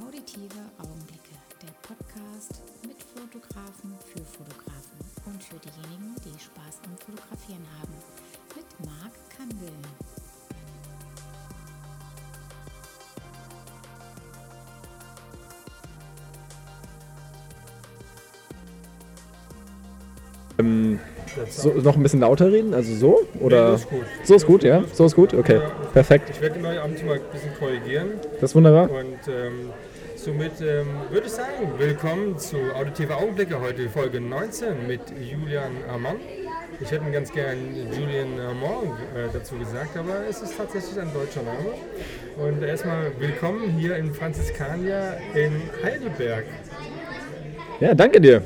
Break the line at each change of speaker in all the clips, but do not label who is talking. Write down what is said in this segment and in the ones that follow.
Auditive Augenblicke, der Podcast mit Fotografen für Fotografen und für diejenigen, die Spaß am Fotografieren haben. Mit Marc Kandel.
Ähm, so, noch ein bisschen lauter reden? Also so? Oder?
Nee, ist gut.
So ist gut, ja? So ist gut? Okay, perfekt.
Ich werde immer ab und zu mal ein bisschen korrigieren.
Das ist wunderbar.
Und ähm, somit ähm, würde ich sagen, willkommen zu Auditive Augenblicke heute, Folge 19 mit Julian Armand. Ich hätte ganz gern Julian Armand äh, dazu gesagt, aber es ist tatsächlich ein deutscher Name. Und erstmal willkommen hier in Franziskania in Heidelberg.
Ja, danke dir.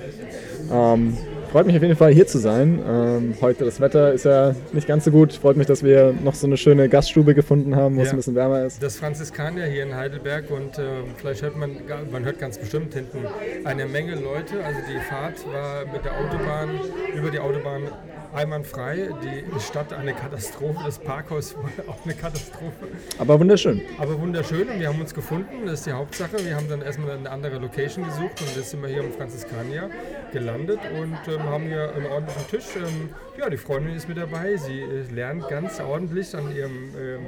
Ähm, freut mich auf jeden Fall hier zu sein. Ähm, heute das Wetter ist ja nicht ganz so gut. Freut mich, dass wir noch so eine schöne Gaststube gefunden haben, wo es
Ja.
ein bisschen wärmer ist.
Das Franziskania hier in Heidelberg und äh, vielleicht hört man, man hört ganz bestimmt hinten eine Menge Leute. Also die Fahrt war mit der Autobahn über die Autobahn einwandfrei. Die Stadt eine Katastrophe, das Parkhaus war auch eine Katastrophe.
Aber wunderschön.
Aber wunderschön und wir haben uns gefunden, das ist die Hauptsache. Wir haben dann erstmal eine andere Location gesucht und jetzt sind wir hier im Franziskania gelandet und ähm, haben hier einen ordentlichen Tisch. Ähm, ja, die Freundin ist mit dabei, sie äh, lernt ganz ordentlich an ihrem ähm,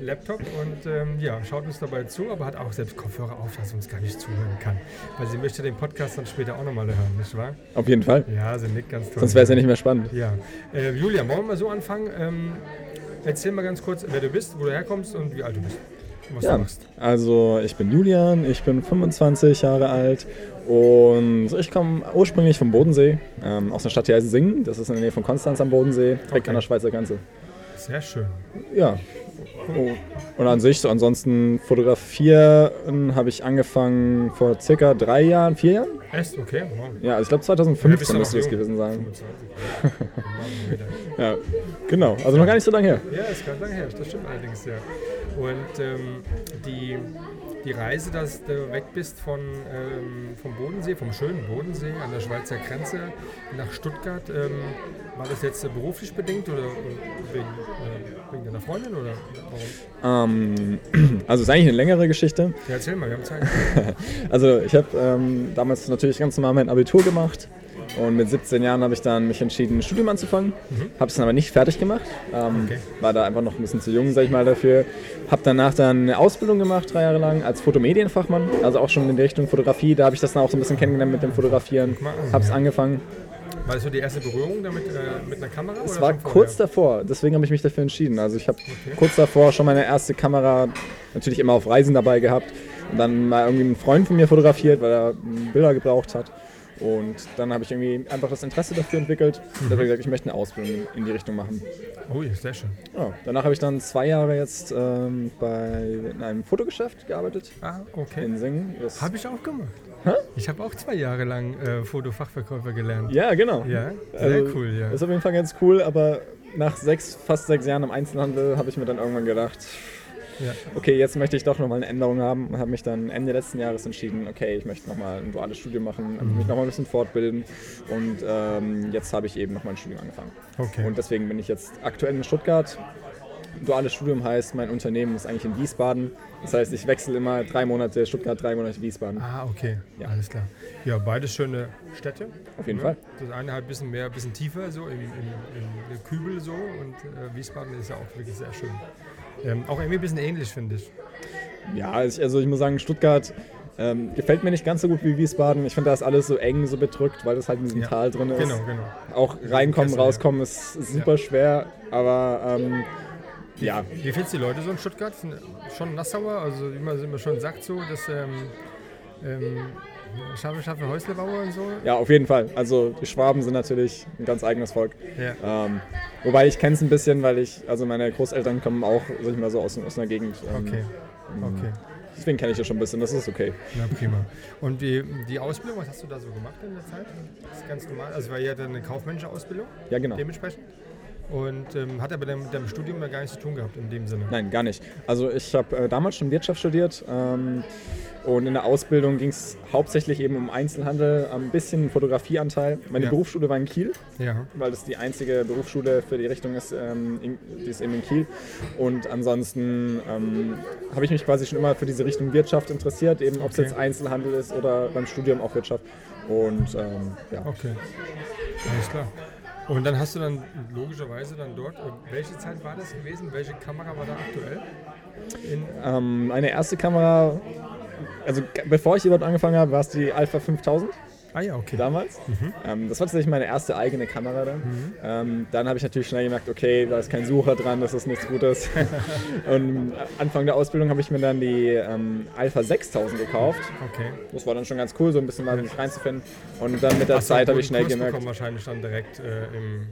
Laptop und ähm, ja, schaut uns dabei zu, aber hat auch selbst Kopfhörer auf, dass sie uns gar nicht zuhören kann. Weil sie möchte den Podcast dann später auch nochmal hören, nicht wahr?
Auf jeden Fall.
Ja, sie nickt ganz toll.
Sonst wäre es ja nicht mehr spannend.
Ja. Äh, Julia, wollen wir mal so anfangen? Ähm, erzähl mal ganz kurz, wer du bist, wo du herkommst und wie alt du bist. Was
Ja,
du machst.
also ich bin Julian, ich bin 25 Jahre alt und ich komme ursprünglich vom Bodensee, ähm, aus einer Stadt, die heißt Singen. Das ist in der Nähe von Konstanz am Bodensee, direkt
Okay.
an der Schweizer Grenze.
Sehr schön.
Ja. Oh. Und an sich, so ansonsten fotografieren habe ich angefangen vor circa drei Jahren, vier Jahren?
Echt? Okay. Wow.
Ja, also ich glaube
Ja,
2015
bist du noch
müsste das gewesen sein.
25.
Ja, genau. Also noch gar nicht so lange her.
ja, ist ganz lange her. Das stimmt allerdings, ja. Und ähm, die, die Reise, dass du weg bist von, ähm, vom Bodensee, vom schönen Bodensee an der Schweizer Grenze nach Stuttgart, ähm, war das jetzt äh, beruflich bedingt oder äh, wegen, äh, wegen deiner Freundin oder warum?
Ähm, also es ist eigentlich eine längere Geschichte.
Ja, erzähl mal, wir haben Zeit.
Also ich habe ähm, damals natürlich ganz normal mein Abitur gemacht und mit 17 Jahren habe ich dann mich entschieden, ein Studium anzufangen. Habe es dann aber nicht fertig gemacht. Ähm,
Okay.
War da einfach noch ein bisschen zu jung, sag ich mal, dafür. Habe danach dann eine Ausbildung gemacht, drei Jahre lang, als Fotomedienfachmann. Also auch schon in die Richtung Fotografie. Da habe ich das dann auch so ein bisschen kennengelernt mit dem Fotografieren.
an,
Habe es angefangen.
War das so die erste Berührung damit äh, mit einer Kamera?
Es war kurz davor, deswegen habe ich mich dafür entschieden. Also ich habe kurz davor schon meine erste Kamera natürlich immer auf Reisen dabei gehabt und dann mal irgendwie einen Freund von mir fotografiert, weil er mm, Bilder gebraucht hat. Und dann habe ich irgendwie einfach das Interesse dafür entwickelt und habe gesagt, ich möchte eine Ausbildung in die Richtung machen.
Oh, ja, sehr schön.
Ja, danach habe ich dann zwei Jahre jetzt ähm, bei in einem Fotogeschäft gearbeitet
Ah, okay.
in Singen.
Habe ich auch gemacht. Ich habe auch zwei Jahre lang äh, Fotofachverkäufer gelernt.
ja, genau.
Ja, sehr
Also,
cool, ja.
Ist auf jeden Fall ganz cool, aber nach sechs, fast sechs Jahren im Einzelhandel habe ich mir dann irgendwann gedacht,
ja.
okay, jetzt möchte ich doch nochmal eine Änderung haben und habe mich dann Ende letzten Jahres entschieden, okay, ich möchte nochmal ein duales Studium machen,
Mhm.
mich nochmal ein bisschen fortbilden und ähm, jetzt habe ich eben nochmal ein Studium angefangen.
Okay.
Und deswegen bin ich jetzt aktuell in Stuttgart. Duales Studium heißt, mein Unternehmen ist eigentlich in Wiesbaden. Das heißt, ich wechsle immer drei Monate Stuttgart, drei Monate Wiesbaden.
ah, okay.
Ja.
Alles klar. Ja, beides schöne Städte.
Auf jeden
ne?
Fall.
Das eine halt ein bisschen mehr, ein bisschen tiefer, so im, im, im Kübel so. Und äh, Wiesbaden ist ja auch wirklich sehr schön. Ähm, auch irgendwie ein bisschen ähnlich, finde ich.
Ja, also ich muss sagen, Stuttgart ähm, gefällt mir nicht ganz so gut wie Wiesbaden. Ich finde, da ist alles so eng, so bedrückt, weil das halt in diesem
Ja.
Tal drin ist.
Genau, genau.
Auch reinkommen,
Kessel, ja.
rauskommen ist super schwer, aber ähm, ja,
Wie findest du die Leute so in Stuttgart? Sind schon Nassauer? Also, wie man immer schon sagt, so, dass ähm, ähm, scharfe, scharfe Häuslebauer und so.
ja, auf jeden Fall. Also die Schwaben sind natürlich ein ganz eigenes Volk.
Ja.
Ähm, wobei ich kenne es ein bisschen, weil ich, also meine Großeltern kommen auch, sag ich mal so, aus, aus einer Gegend. Ähm,
Okay. Okay.
Deswegen kenne ich das schon ein bisschen, das ist okay.
Na prima. Und die, die Ausbildung, was hast du da so gemacht in der Zeit? Das ist ganz normal. Also war ja dann eine kaufmännische Ausbildung
Ja, genau.
dementsprechend? Und ähm, hat aber mit deinem, mit deinem Studium da gar nichts zu tun gehabt in dem Sinne.
Nein, gar nicht. Also ich habe äh, damals schon Wirtschaft studiert ähm, und in der Ausbildung ging es hauptsächlich eben um Einzelhandel, ein bisschen Fotografieanteil. Meine
Ja.
Berufsschule war in Kiel,
Ja.
weil das die einzige Berufsschule für die Richtung ist, ähm, in, die ist eben in Kiel. Und ansonsten ähm, habe ich mich quasi schon immer für diese Richtung Wirtschaft interessiert, eben ob es
Okay.
jetzt Einzelhandel ist oder beim Studium auch Wirtschaft. Und ähm, ja.
Okay. Alles klar. Und dann hast du dann logischerweise dann dort, und welche Zeit war das gewesen? Welche Kamera war da aktuell? In,
Ähm, meine erste Kamera, also bevor ich überhaupt angefangen habe, war es die Alpha 5000
ah ja, okay.
damals. Ähm, das war tatsächlich meine erste eigene Kamera dann. Ähm, dann habe ich natürlich schnell gemerkt, okay, da ist kein Sucher dran, das ist nichts Gutes. Und Anfang der Ausbildung habe ich mir dann die ähm, Alpha 6000 gekauft.
Okay.
Das war dann schon ganz cool, so ein bisschen mal mich reinzufinden. Und dann mit der
du
Zeit habe ich schnell
Kurs
gemerkt,
wahrscheinlich dann direkt äh, im.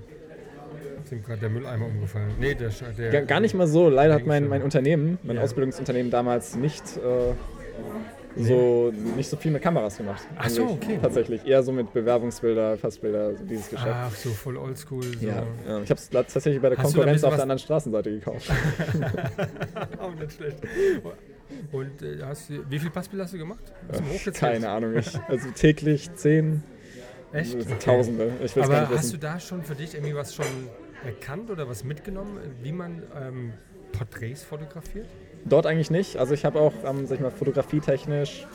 Ist ihm gerade der Mülleimer umgefallen? Nee, der. Der
Gar, gar nicht mal so. Leider hat mein, mein Unternehmen, mein
Ja.
Ausbildungsunternehmen damals nicht äh, so nicht so viel mit Kameras gemacht.
Ach so, okay.
Tatsächlich eher so mit Bewerbungsbilder, Passbilder, so dieses Geschäft.
Ach, so voll oldschool. So.
Ja, ja. ich habe es tatsächlich bei der
Hast
Konkurrenz auf der anderen Straßenseite gekauft.
Auch nicht schlecht. Und äh, hast du, wie viel Passbilder hast du gemacht? Hast du hochgezählt?
Keine Ahnung, ich, also täglich zehn,
Echt? Okay.
Tausende. Ich will es gar
Aber
nicht
hast du da schon für dich irgendwie was schon erkannt oder was mitgenommen, wie man ähm, Porträts fotografiert?
Dort eigentlich nicht. Also ich habe auch, ähm, sag ich mal, fotografietechnisch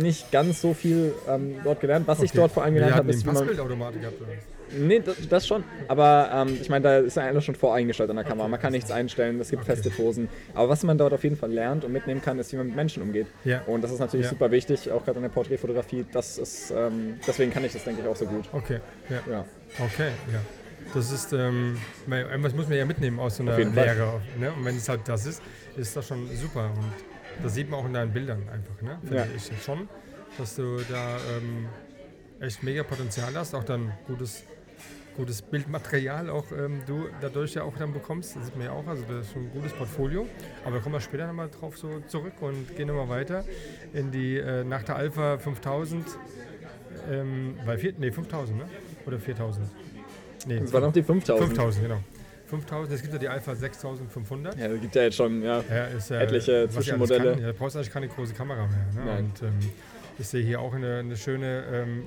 nicht ganz so viel ähm, dort gelernt. Was ich
Okay.
dort vor allem gelernt habe, ist,
den
wie man
Passbildautomatik gehabt. Oder?
Nee, das, das schon. Aber ähm, ich meine, da ist ja alles schon voreingestellt an der Kamera. Man kann nichts einstellen, es gibt
Okay.
feste Posen. Aber was man dort auf jeden Fall lernt und mitnehmen kann, ist, wie man mit Menschen umgeht.
Ja.
Und das ist natürlich
Ja.
super wichtig, auch gerade in der Porträtfotografie. Das ist, ähm, deswegen kann ich das, denke ich, auch so gut.
Okay, ja.
Ja.
Okay, ja. Das ist, ähm, irgendwas muss man ja mitnehmen aus so einer. Lehre. Ne? Und wenn es halt das ist, ist das schon super. Und das sieht man auch in deinen Bildern einfach, ne? Finde
Ja.
ich schon, dass du da ähm, echt mega Potenzial hast, auch dann gutes, gutes Bildmaterial auch ähm, du dadurch ja auch dann bekommst. Das sieht man ja auch, also das ist schon ein gutes Portfolio. Aber da kommen wir später nochmal drauf so zurück und gehen nochmal weiter in die, äh, nach der Alpha 5000, ähm, weil vier, nee, 5000, ne? Oder 4000? Nee,
Das war noch die 5000.
5000, genau. 5000, es gibt ja die Alpha 6500.
Ja, es gibt ja jetzt schon, ja.
Ja, ist, äh,
Etliche Zwischenmodelle.
kann. Ja, da brauchst du eigentlich keine große Kamera mehr. Ne? Und ähm, ich sehe hier auch eine, eine schöne ähm,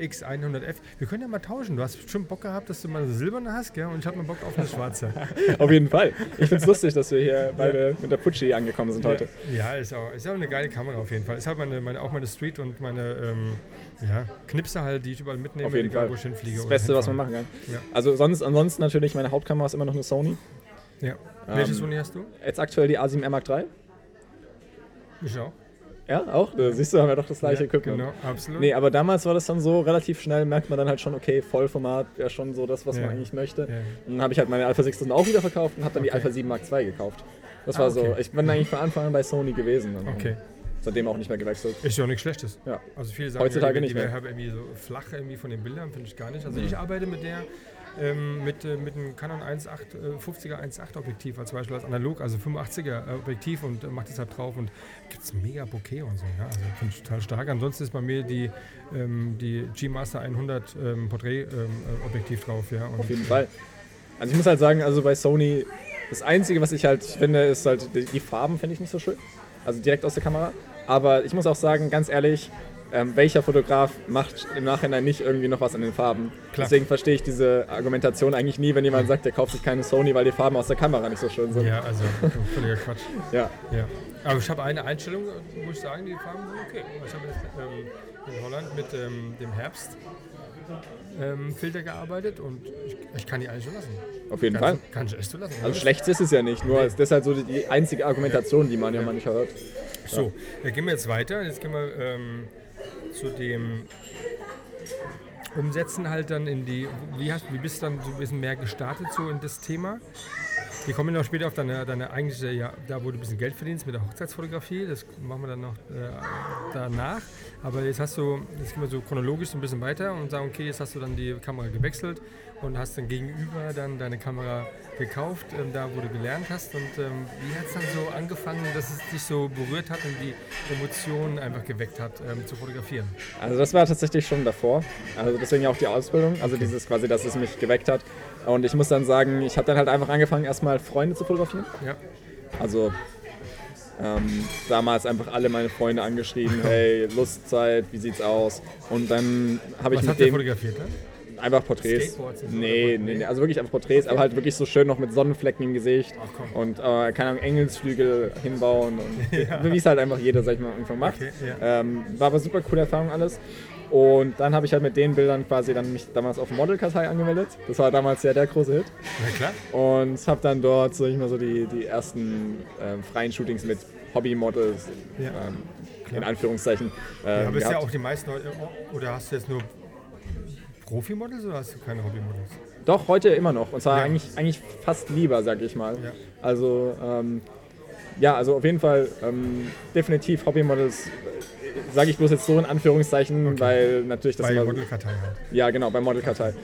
X100F. Wir können ja mal tauschen. Du hast bestimmt Bock gehabt, dass du mal eine silberne hast, gell? Und ich habe mal Bock auf eine schwarze.
Auf jeden Fall. Ich finde es lustig, dass wir hier beide mit der Pucci angekommen sind heute.
Ja, ist auch, ist auch eine geile Kamera auf jeden Fall. Ist halt meine, meine, auch meine Street und meine ähm, ja, Knipse halt, die ich überall mitnehme,
Auf jeden
egal
Fall.
wo ich hinfliege.
Das Beste, was man machen kann.
Ja.
Also sonst, ansonsten natürlich, meine Hauptkamera ist immer noch eine Sony.
Ja. Welche
Ähm,
Sony hast du?
Jetzt aktuell die A7 Mark III.
Ich auch.
Ja, auch. Da siehst du, haben wir doch das gleiche
ja,
Equipment.
Genau, absolut.
Nee, aber damals war das dann so, relativ schnell merkt man dann halt schon, okay, Vollformat wäre schon so das, was
Ja.
man eigentlich möchte.
Ja.
Dann habe ich halt meine Alpha 6000 auch wieder verkauft und habe dann die
Okay.
Alpha 7 Mark II gekauft. Das
Ah,
war
okay.
so, ich bin eigentlich von Anfang an bei Sony gewesen. und
Okay.
Seitdem auch nicht mehr gewechselt.
Ist ja auch nichts Schlechtes.
Ja.
Also viele sagen,
Heutzutage
ja, die,
nicht mehr.
wäre irgendwie so flach irgendwie von den Bildern, finde ich gar nicht. Also ich arbeite mit der ähm, mit, äh, mit einem Canon 1.8, äh, 50er 1.8 Objektiv als Beispiel als analog, also 85er äh, Objektiv und äh, mache das halt drauf und gibt es mega Bokeh und so. Ja? Also finde ich total stark. Ansonsten ist bei mir die, ähm, die G-Master 100 ähm, Porträt ähm, äh, Objektiv drauf. Ja? Und
Auf jeden Fall. Also ich muss halt sagen, also bei Sony, das Einzige, was ich halt finde, ist halt, die, die Farben finde ich nicht so schön. Also direkt aus der Kamera. Aber ich muss auch sagen, ganz ehrlich, ähm, welcher Fotograf macht im Nachhinein nicht irgendwie noch was an den Farben?
Klar.
Deswegen verstehe ich diese Argumentation eigentlich nie, wenn jemand sagt, der kauft sich keine Sony, weil die Farben aus der Kamera nicht so schön sind.
Ja, also völliger Quatsch.
Ja.
Ja. Aber ich habe eine Einstellung, muss ich sagen, die Farben sind okay. Ich habe ähm, in Holland mit ähm, dem Herbst ähm, Filter gearbeitet und ich, ich kann die eigentlich so lassen.
Auf jeden Fall.
Kann, kann ich echt so lassen.
Also schlecht ist es ja nicht, nur das ist halt so die, einzige Argumentation, die man ja manchmal hört.
So, dann gehen wir jetzt weiter. Jetzt gehen wir ähm, zu dem Umsetzen halt dann in die. Wie, hast, wie bist du dann so ein bisschen mehr gestartet so in das Thema? Wir kommen noch später auf deine, deine eigentliche, ja, da wo du ein bisschen Geld verdienst mit der Hochzeitsfotografie. Das machen wir dann noch äh, danach. Aber jetzt hast du, jetzt gehen wir so chronologisch so ein bisschen weiter und sagen, okay, jetzt hast du dann die Kamera gewechselt und hast dann gegenüber dann deine Kamera gekauft, ähm, da wo du gelernt hast. Und ähm, wie hat es dann so angefangen, dass es dich so berührt hat und die Emotionen einfach geweckt hat, ähm, zu fotografieren?
Also das war tatsächlich schon davor. Also deswegen ja auch die Ausbildung. Also dieses quasi, dass es mich geweckt hat. Und ich muss dann sagen, ich habe dann halt einfach angefangen, erstmal Freunde zu fotografieren.
Ja.
Also ähm, damals einfach alle meine Freunde angeschrieben, hey, Lustzeit, wie sieht's aus? Und dann habe ich
Was
mit
hat
dem
fotografiert dann?
Einfach Porträts. Nee, nee, nee, also wirklich einfach Porträts, aber halt wirklich so schön noch mit Sonnenflecken im Gesicht
Ach, komm.
und äh, keine Ahnung, Engelsflügel hinbauen und wie es halt einfach jeder, sag ich mal, Anfang macht.
Okay, ja.
ähm, war aber super coole Erfahrung alles. Und dann habe ich halt mit den Bildern quasi dann mich damals auf Modelkartei angemeldet. Das war damals ja der große Hit.
Na klar.
Und habe dann dort, sag ich mal, so die, die ersten ähm, freien Shootings mit Hobbymodels,
Ja.
ähm, in Anführungszeichen, ähm,
Ja, aber ist ja auch die meisten Leute, oder hast du jetzt nur Profimodels oder hast du keine Hobbymodels?
Doch, heute immer noch. Und zwar
Ja.
eigentlich, eigentlich fast lieber, sag ich mal.
Ja.
Also, ähm, ja, also auf jeden Fall ähm, definitiv Hobbymodels, sage ich bloß jetzt so in Anführungszeichen, weil natürlich das
Bei
immer,
Modelkartei halt.
Ja, genau, bei Modelkartei.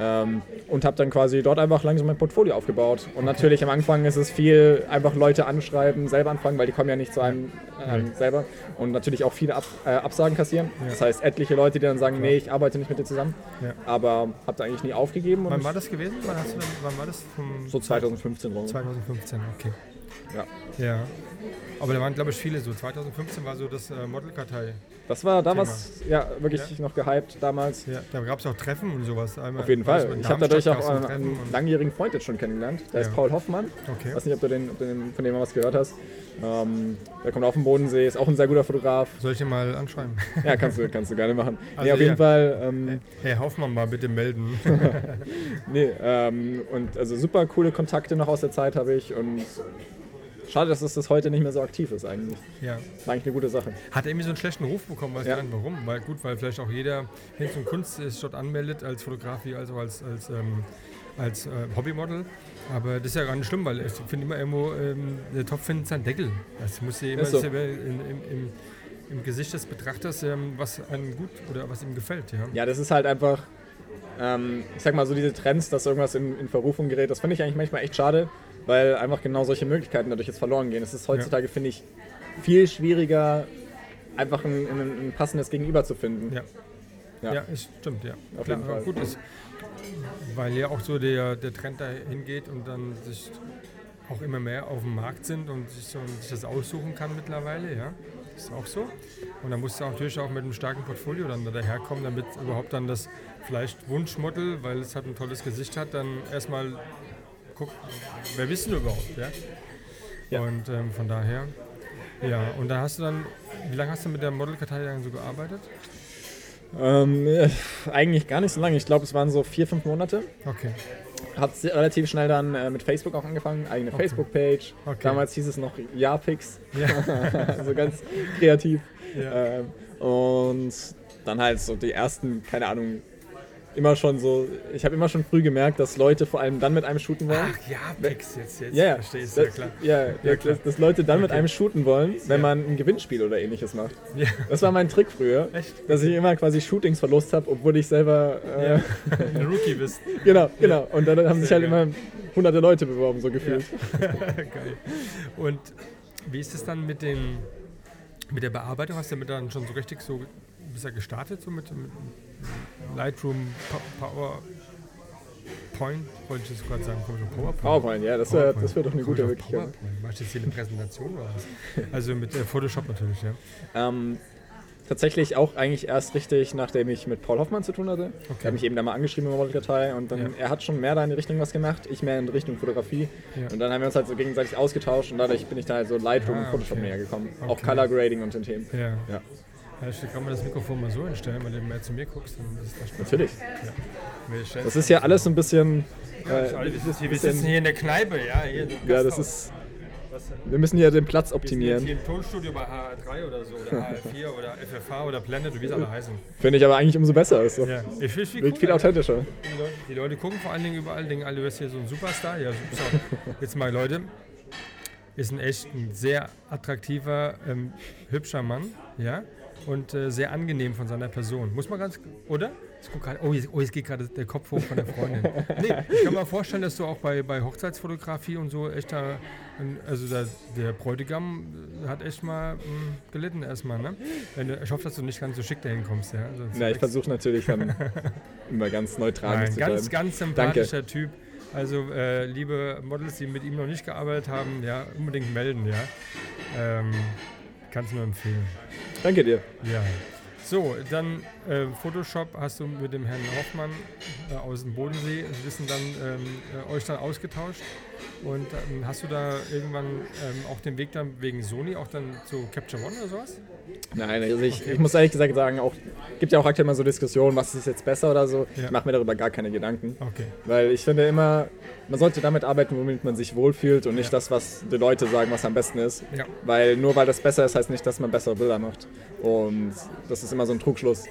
Ähm, und habe dann quasi dort einfach langsam mein Portfolio aufgebaut. Und natürlich am Anfang ist es viel einfach Leute anschreiben, selber anfangen, weil die kommen ja nicht zu einem ähm,
Nee.
selber. Und natürlich auch viele Ab äh, Absagen kassieren.
Ja.
Das heißt, etliche Leute, die dann sagen, nee, ich arbeite nicht mit dir zusammen.
Ja.
Aber habe da eigentlich nie aufgegeben.
Wann war das gewesen? Wann, du wann war das?
So 2015 rum.
2015, okay.
Ja.
Ja. Aber da waren, glaube ich, viele so. 2015 war so das äh, Modelkartei.
Das war damals ja wirklich
Ja.
noch gehypt damals.
Ja, da gab es auch Treffen und sowas. Einmal,
Auf jeden Fall. Ich habe dadurch auch einen, einen langjährigen Freund jetzt schon kennengelernt. Der
Ja.
ist Paul Hoffmann.
Okay.
weiß nicht, ob du den, den, von dem mal was gehört hast. Ähm, der kommt auf den Bodensee, ist auch ein sehr guter Fotograf.
Soll ich dir mal anschreiben?
Ja, kannst du, kannst du gerne machen. nee,
Also
auf jeden
ja.
Fall. Ähm,
Hey, Hoffmann mal bitte melden.
nee, ähm, und also super coole Kontakte noch aus der Zeit habe ich und schade, dass das heute nicht mehr so aktiv ist eigentlich.
ja.
War eigentlich eine gute Sache.
Hat er irgendwie so einen schlechten Ruf bekommen, weiß
Ja.
gar nicht warum. Weil gut, weil vielleicht auch jeder Hinz und Kunst ist dort anmeldet als Fotograf wie also als, als, ähm, als äh, Hobbymodel. Aber das ist ja gar nicht schlimm, weil ich finde immer irgendwo, ähm, der Topf findet seinen Deckel. Das muss ja immer
Ist so.
ja in, im, im, im Gesicht des Betrachters, ähm, was einem gut oder was ihm gefällt. Ja.
Ja, das ist halt einfach, ähm, ich sag mal so diese Trends, dass irgendwas in, in Verrufung gerät, das finde ich eigentlich manchmal echt schade, weil einfach genau solche Möglichkeiten dadurch jetzt verloren gehen. Es ist heutzutage, finde ich, viel schwieriger, einfach ein, ein, ein passendes Gegenüber zu finden.
Ja.
Ja.
Ja, es stimmt, ja.
Auf
Klar,
jeden Fall.
gut ist, weil ja auch so der, der Trend dahin geht und dann sich auch immer mehr auf dem Markt sind und sich, so, sich das aussuchen kann mittlerweile, ja. Ist auch so. Und dann musst du natürlich auch mit einem starken Portfolio dann daherkommen, damit überhaupt dann das vielleicht Wunschmodel, weil es halt ein tolles Gesicht hat, dann erstmal guckt, wer bist du überhaupt, ja.
Ja.
Und ähm, von daher, ja. Und dann hast du dann, wie lange hast du mit der Modelkartei dann so gearbeitet?
Ähm, äh, eigentlich gar nicht so lange. Ich glaube, es waren so vier, fünf Monate.
Okay.
Hat relativ schnell dann äh, mit Facebook auch angefangen, eigene
Okay.
Facebook-Page.
Okay.
Damals hieß es noch Japix,
Ja.
also ganz kreativ.
Ja.
Ähm, und dann halt so die ersten, keine Ahnung, immer schon so, ich habe immer schon früh gemerkt, dass Leute vor allem dann mit einem shooten wollen.
Ach ja, Pix, jetzt, jetzt
Ja, ja.
verstehst du, ja klar.
Ja, ja,
klar.
dass, dass Leute dann mit
Okay.
einem shooten wollen, wenn
Ja.
man ein Gewinnspiel oder ähnliches macht.
Ja.
Das war mein Trick früher,
Echt?
dass ich immer quasi Shootings verlost habe, obwohl ich selber. Äh,
Ja. Ein Rookie bist.
Genau, genau. Und dann haben sich halt
geil.
immer hunderte Leute beworben, so gefühlt.
Geil. Und wie ist es dann mit, den, mit der Bearbeitung? Hast du damit dann schon so richtig so bist ja gestartet, so mit, mit Lightroom, Power, Point, wollte ich jetzt gerade sagen, PowerPoint.
PowerPoint, ja, das wäre das wär doch eine gute Möglichkeit.
PowerPoint? Machst du jetzt hier eine Präsentation oder was? Also mit äh, Photoshop natürlich, ja.
Ähm, tatsächlich auch eigentlich erst richtig, nachdem ich mit Paul Hoffmann zu tun hatte.
Okay.
Er hat mich eben da mal angeschrieben in der Modelkartei und dann,
Ja.
er hat schon mehr da in die Richtung was gemacht, ich mehr in Richtung Fotografie.
Ja.
Und dann haben wir uns halt so gegenseitig ausgetauscht und dadurch bin ich da halt so Lightroom
Ah,
und Photoshop
okay.
näher gekommen. Auch
Okay.
Color Grading und den Themen.
Ja.
Ja,
ja ich kann mir das Mikrofon mal so hinstellen, weil du mehr zu mir guckst. Dann ist das
natürlich.
Stellen-
Das ist ja alles ein bisschen.
Ja,
äh,
alles- wir
bisschen-
sitzen hier in der Kneipe, ja.
Ja, das ist. Wir müssen hier den Platz
Wir sind
optimieren.
hier im Tonstudio bei HR3 oder so, oder HR4 oder FFH oder Planet, wie es alle heißen.
Finde ich aber eigentlich umso besser. Ist so.
Ja, ich finde viel,
viel authentischer.
Die Leute, die Leute gucken vor allen Dingen überall, denken alle, du bist hier so ein Superstar. Ja, Superstar. Jetzt mal, Leute, ist ein echt ein sehr attraktiver, ähm, hübscher Mann, ja, und äh, sehr angenehm von seiner Person. Muss man ganz, oder? Grad, oh, jetzt, oh, jetzt geht gerade der Kopf hoch von der Freundin. nee, ich kann mir vorstellen, dass du auch bei, bei Hochzeitsfotografie und so echt da, also da, der Bräutigam hat echt mal mh, gelitten erstmal, ne? Ich hoffe, dass du nicht ganz so schick dahin kommst, ja. Sonst
Na, ich versuche natürlich dann immer ganz neutral
Nein,
zu
ganz,
bleiben.
ganz sympathischer Typ. Also, äh, liebe Models, die mit ihm noch nicht gearbeitet haben, ja, unbedingt melden, ja. Ähm, Kannst nur empfehlen.
Danke dir.
Ja. So, dann äh, Photoshop hast du mit dem Herrn Hoffmann äh, aus dem Bodensee ein bisschen dann ähm, äh, euch dann ausgetauscht. Und ähm, hast du da irgendwann ähm, auch den Weg dann wegen Sony auch dann zu Capture One oder sowas?
Nein, also ich,
Okay.
ich muss ehrlich gesagt sagen, auch gibt ja auch aktuell mal so Diskussionen, was ist jetzt besser oder so.
Ja.
Ich mache mir darüber gar keine Gedanken.
Okay.
Weil ich finde immer, man sollte damit arbeiten, womit man sich wohlfühlt und nicht
Ja.
das, was die Leute sagen, was am besten ist.
Ja.
Weil nur weil das besser ist, heißt nicht, dass man bessere Bilder macht. Und das ist immer so ein Trugschluss.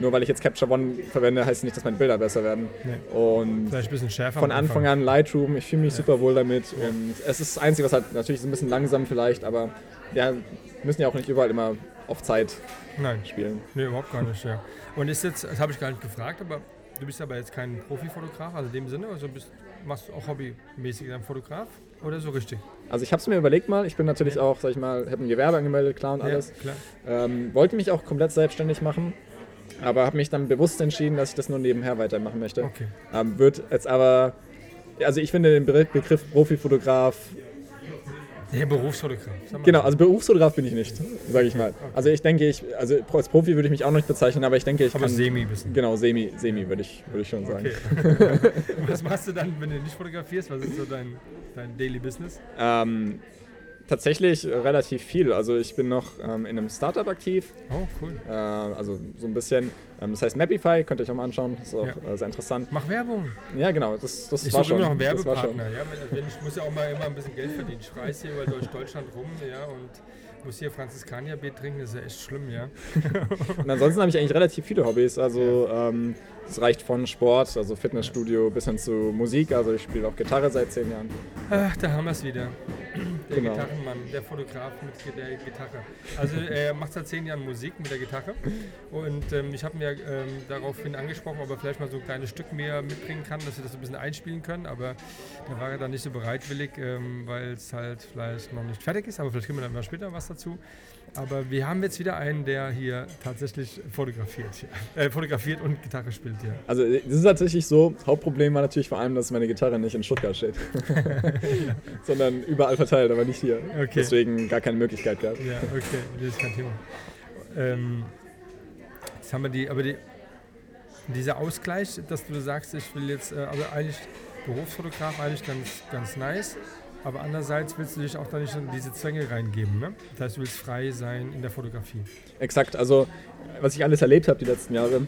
Nur weil ich jetzt Capture One verwende, heißt nicht, dass meine Bilder besser werden.
Nee.
Und
Vielleicht ein bisschen schärfer.
von Anfang an Lightroom, ich fühle mich super wohl damit. Und es ist das Einzige, was halt natürlich ist ein bisschen langsam vielleicht, aber ja, müssen ja auch nicht überall immer auf Zeit
Nein.
spielen.
Nee, überhaupt gar nicht, ja. Und ist jetzt, das habe ich gar nicht gefragt, aber du bist aber jetzt kein Profifotograf, also in dem Sinne, also bist, machst du auch hobbymäßig dann Fotograf oder so richtig?
Also ich habe es mir überlegt mal, ich bin natürlich auch, sag ich mal, habe ein Gewerbe angemeldet, klar und alles.
Ja, klar.
Ähm, wollte mich auch komplett selbstständig machen, aber habe mich dann bewusst entschieden, dass ich das nur nebenher weitermachen möchte.
Okay.
Ähm, wird jetzt aber, also ich finde den Be Begriff Profifotograf,
Der Berufsfotograf.
genau,
so.
also Berufsfotograf bin ich nicht, sage ich mal. Also ich denke, ich, also als Profi würde ich mich auch noch nicht bezeichnen, aber ich denke, ich
aber
kann...
semi bisschen.
Genau, semi, semi würde ich, würde ich schon sagen.
Okay. was machst du dann, wenn du nicht fotografierst? Was ist so dein, dein Daily Business?
Ähm, tatsächlich relativ viel. Also ich bin noch ähm, in einem Startup aktiv,
Oh, cool.
äh, also so ein bisschen. Ähm, das heißt Mapify, könnt ihr euch auch mal anschauen. Das ist auch
Ja.
äh, sehr interessant.
Mach Werbung.
Ja, genau, das, das
Ich
war schon.
immer noch
schon.
Werbepartner. Ja, wenn, wenn ich muss ja auch mal immer ein bisschen Geld verdienen. Ich reise hier über Deutschland rum ja, und muss hier Franziskanerbier trinken. Das ist ja echt schlimm, ja.
Und ansonsten habe ich eigentlich relativ viele Hobbys. Also ähm, es reicht von Sport, also Fitnessstudio, bis hin zu Musik. Also ich spiele auch Gitarre seit zehn Jahren.
Ach, da haben wir es wieder. Der
Genau.
Gitarrenmann, der Fotograf mit der Gitarre. Also er macht seit zehn Jahren Musik mit der Gitarre. Und ähm, ich habe mir ähm, daraufhin angesprochen, ob er vielleicht mal so ein kleines Stück mehr mitbringen kann, dass wir das ein bisschen einspielen können. Aber da war er dann nicht so bereitwillig, ähm, weil es halt vielleicht noch nicht fertig ist. Aber vielleicht kriegen wir dann mal später was dazu. Aber wir haben jetzt wieder einen, der hier tatsächlich fotografiert. Äh, fotografiert und Gitarre spielt hier.
Also das ist tatsächlich so. Das Hauptproblem war natürlich vor allem, dass meine Gitarre nicht in Stuttgart steht. Sondern überall verteilt, aber nicht hier.
Okay.
Deswegen gar keine Möglichkeit gehabt.
Ja, okay, das ist kein Thema. Ähm, jetzt haben wir die, aber die, dieser Ausgleich, dass du sagst, ich will jetzt, äh, also eigentlich Berufsfotograf, eigentlich ganz, ganz nice, aber andererseits willst du dich auch da nicht in diese Zwänge reingeben, ne? Das heißt, du willst frei sein in der Fotografie.
Exakt, also was ich alles erlebt habe die letzten Jahre,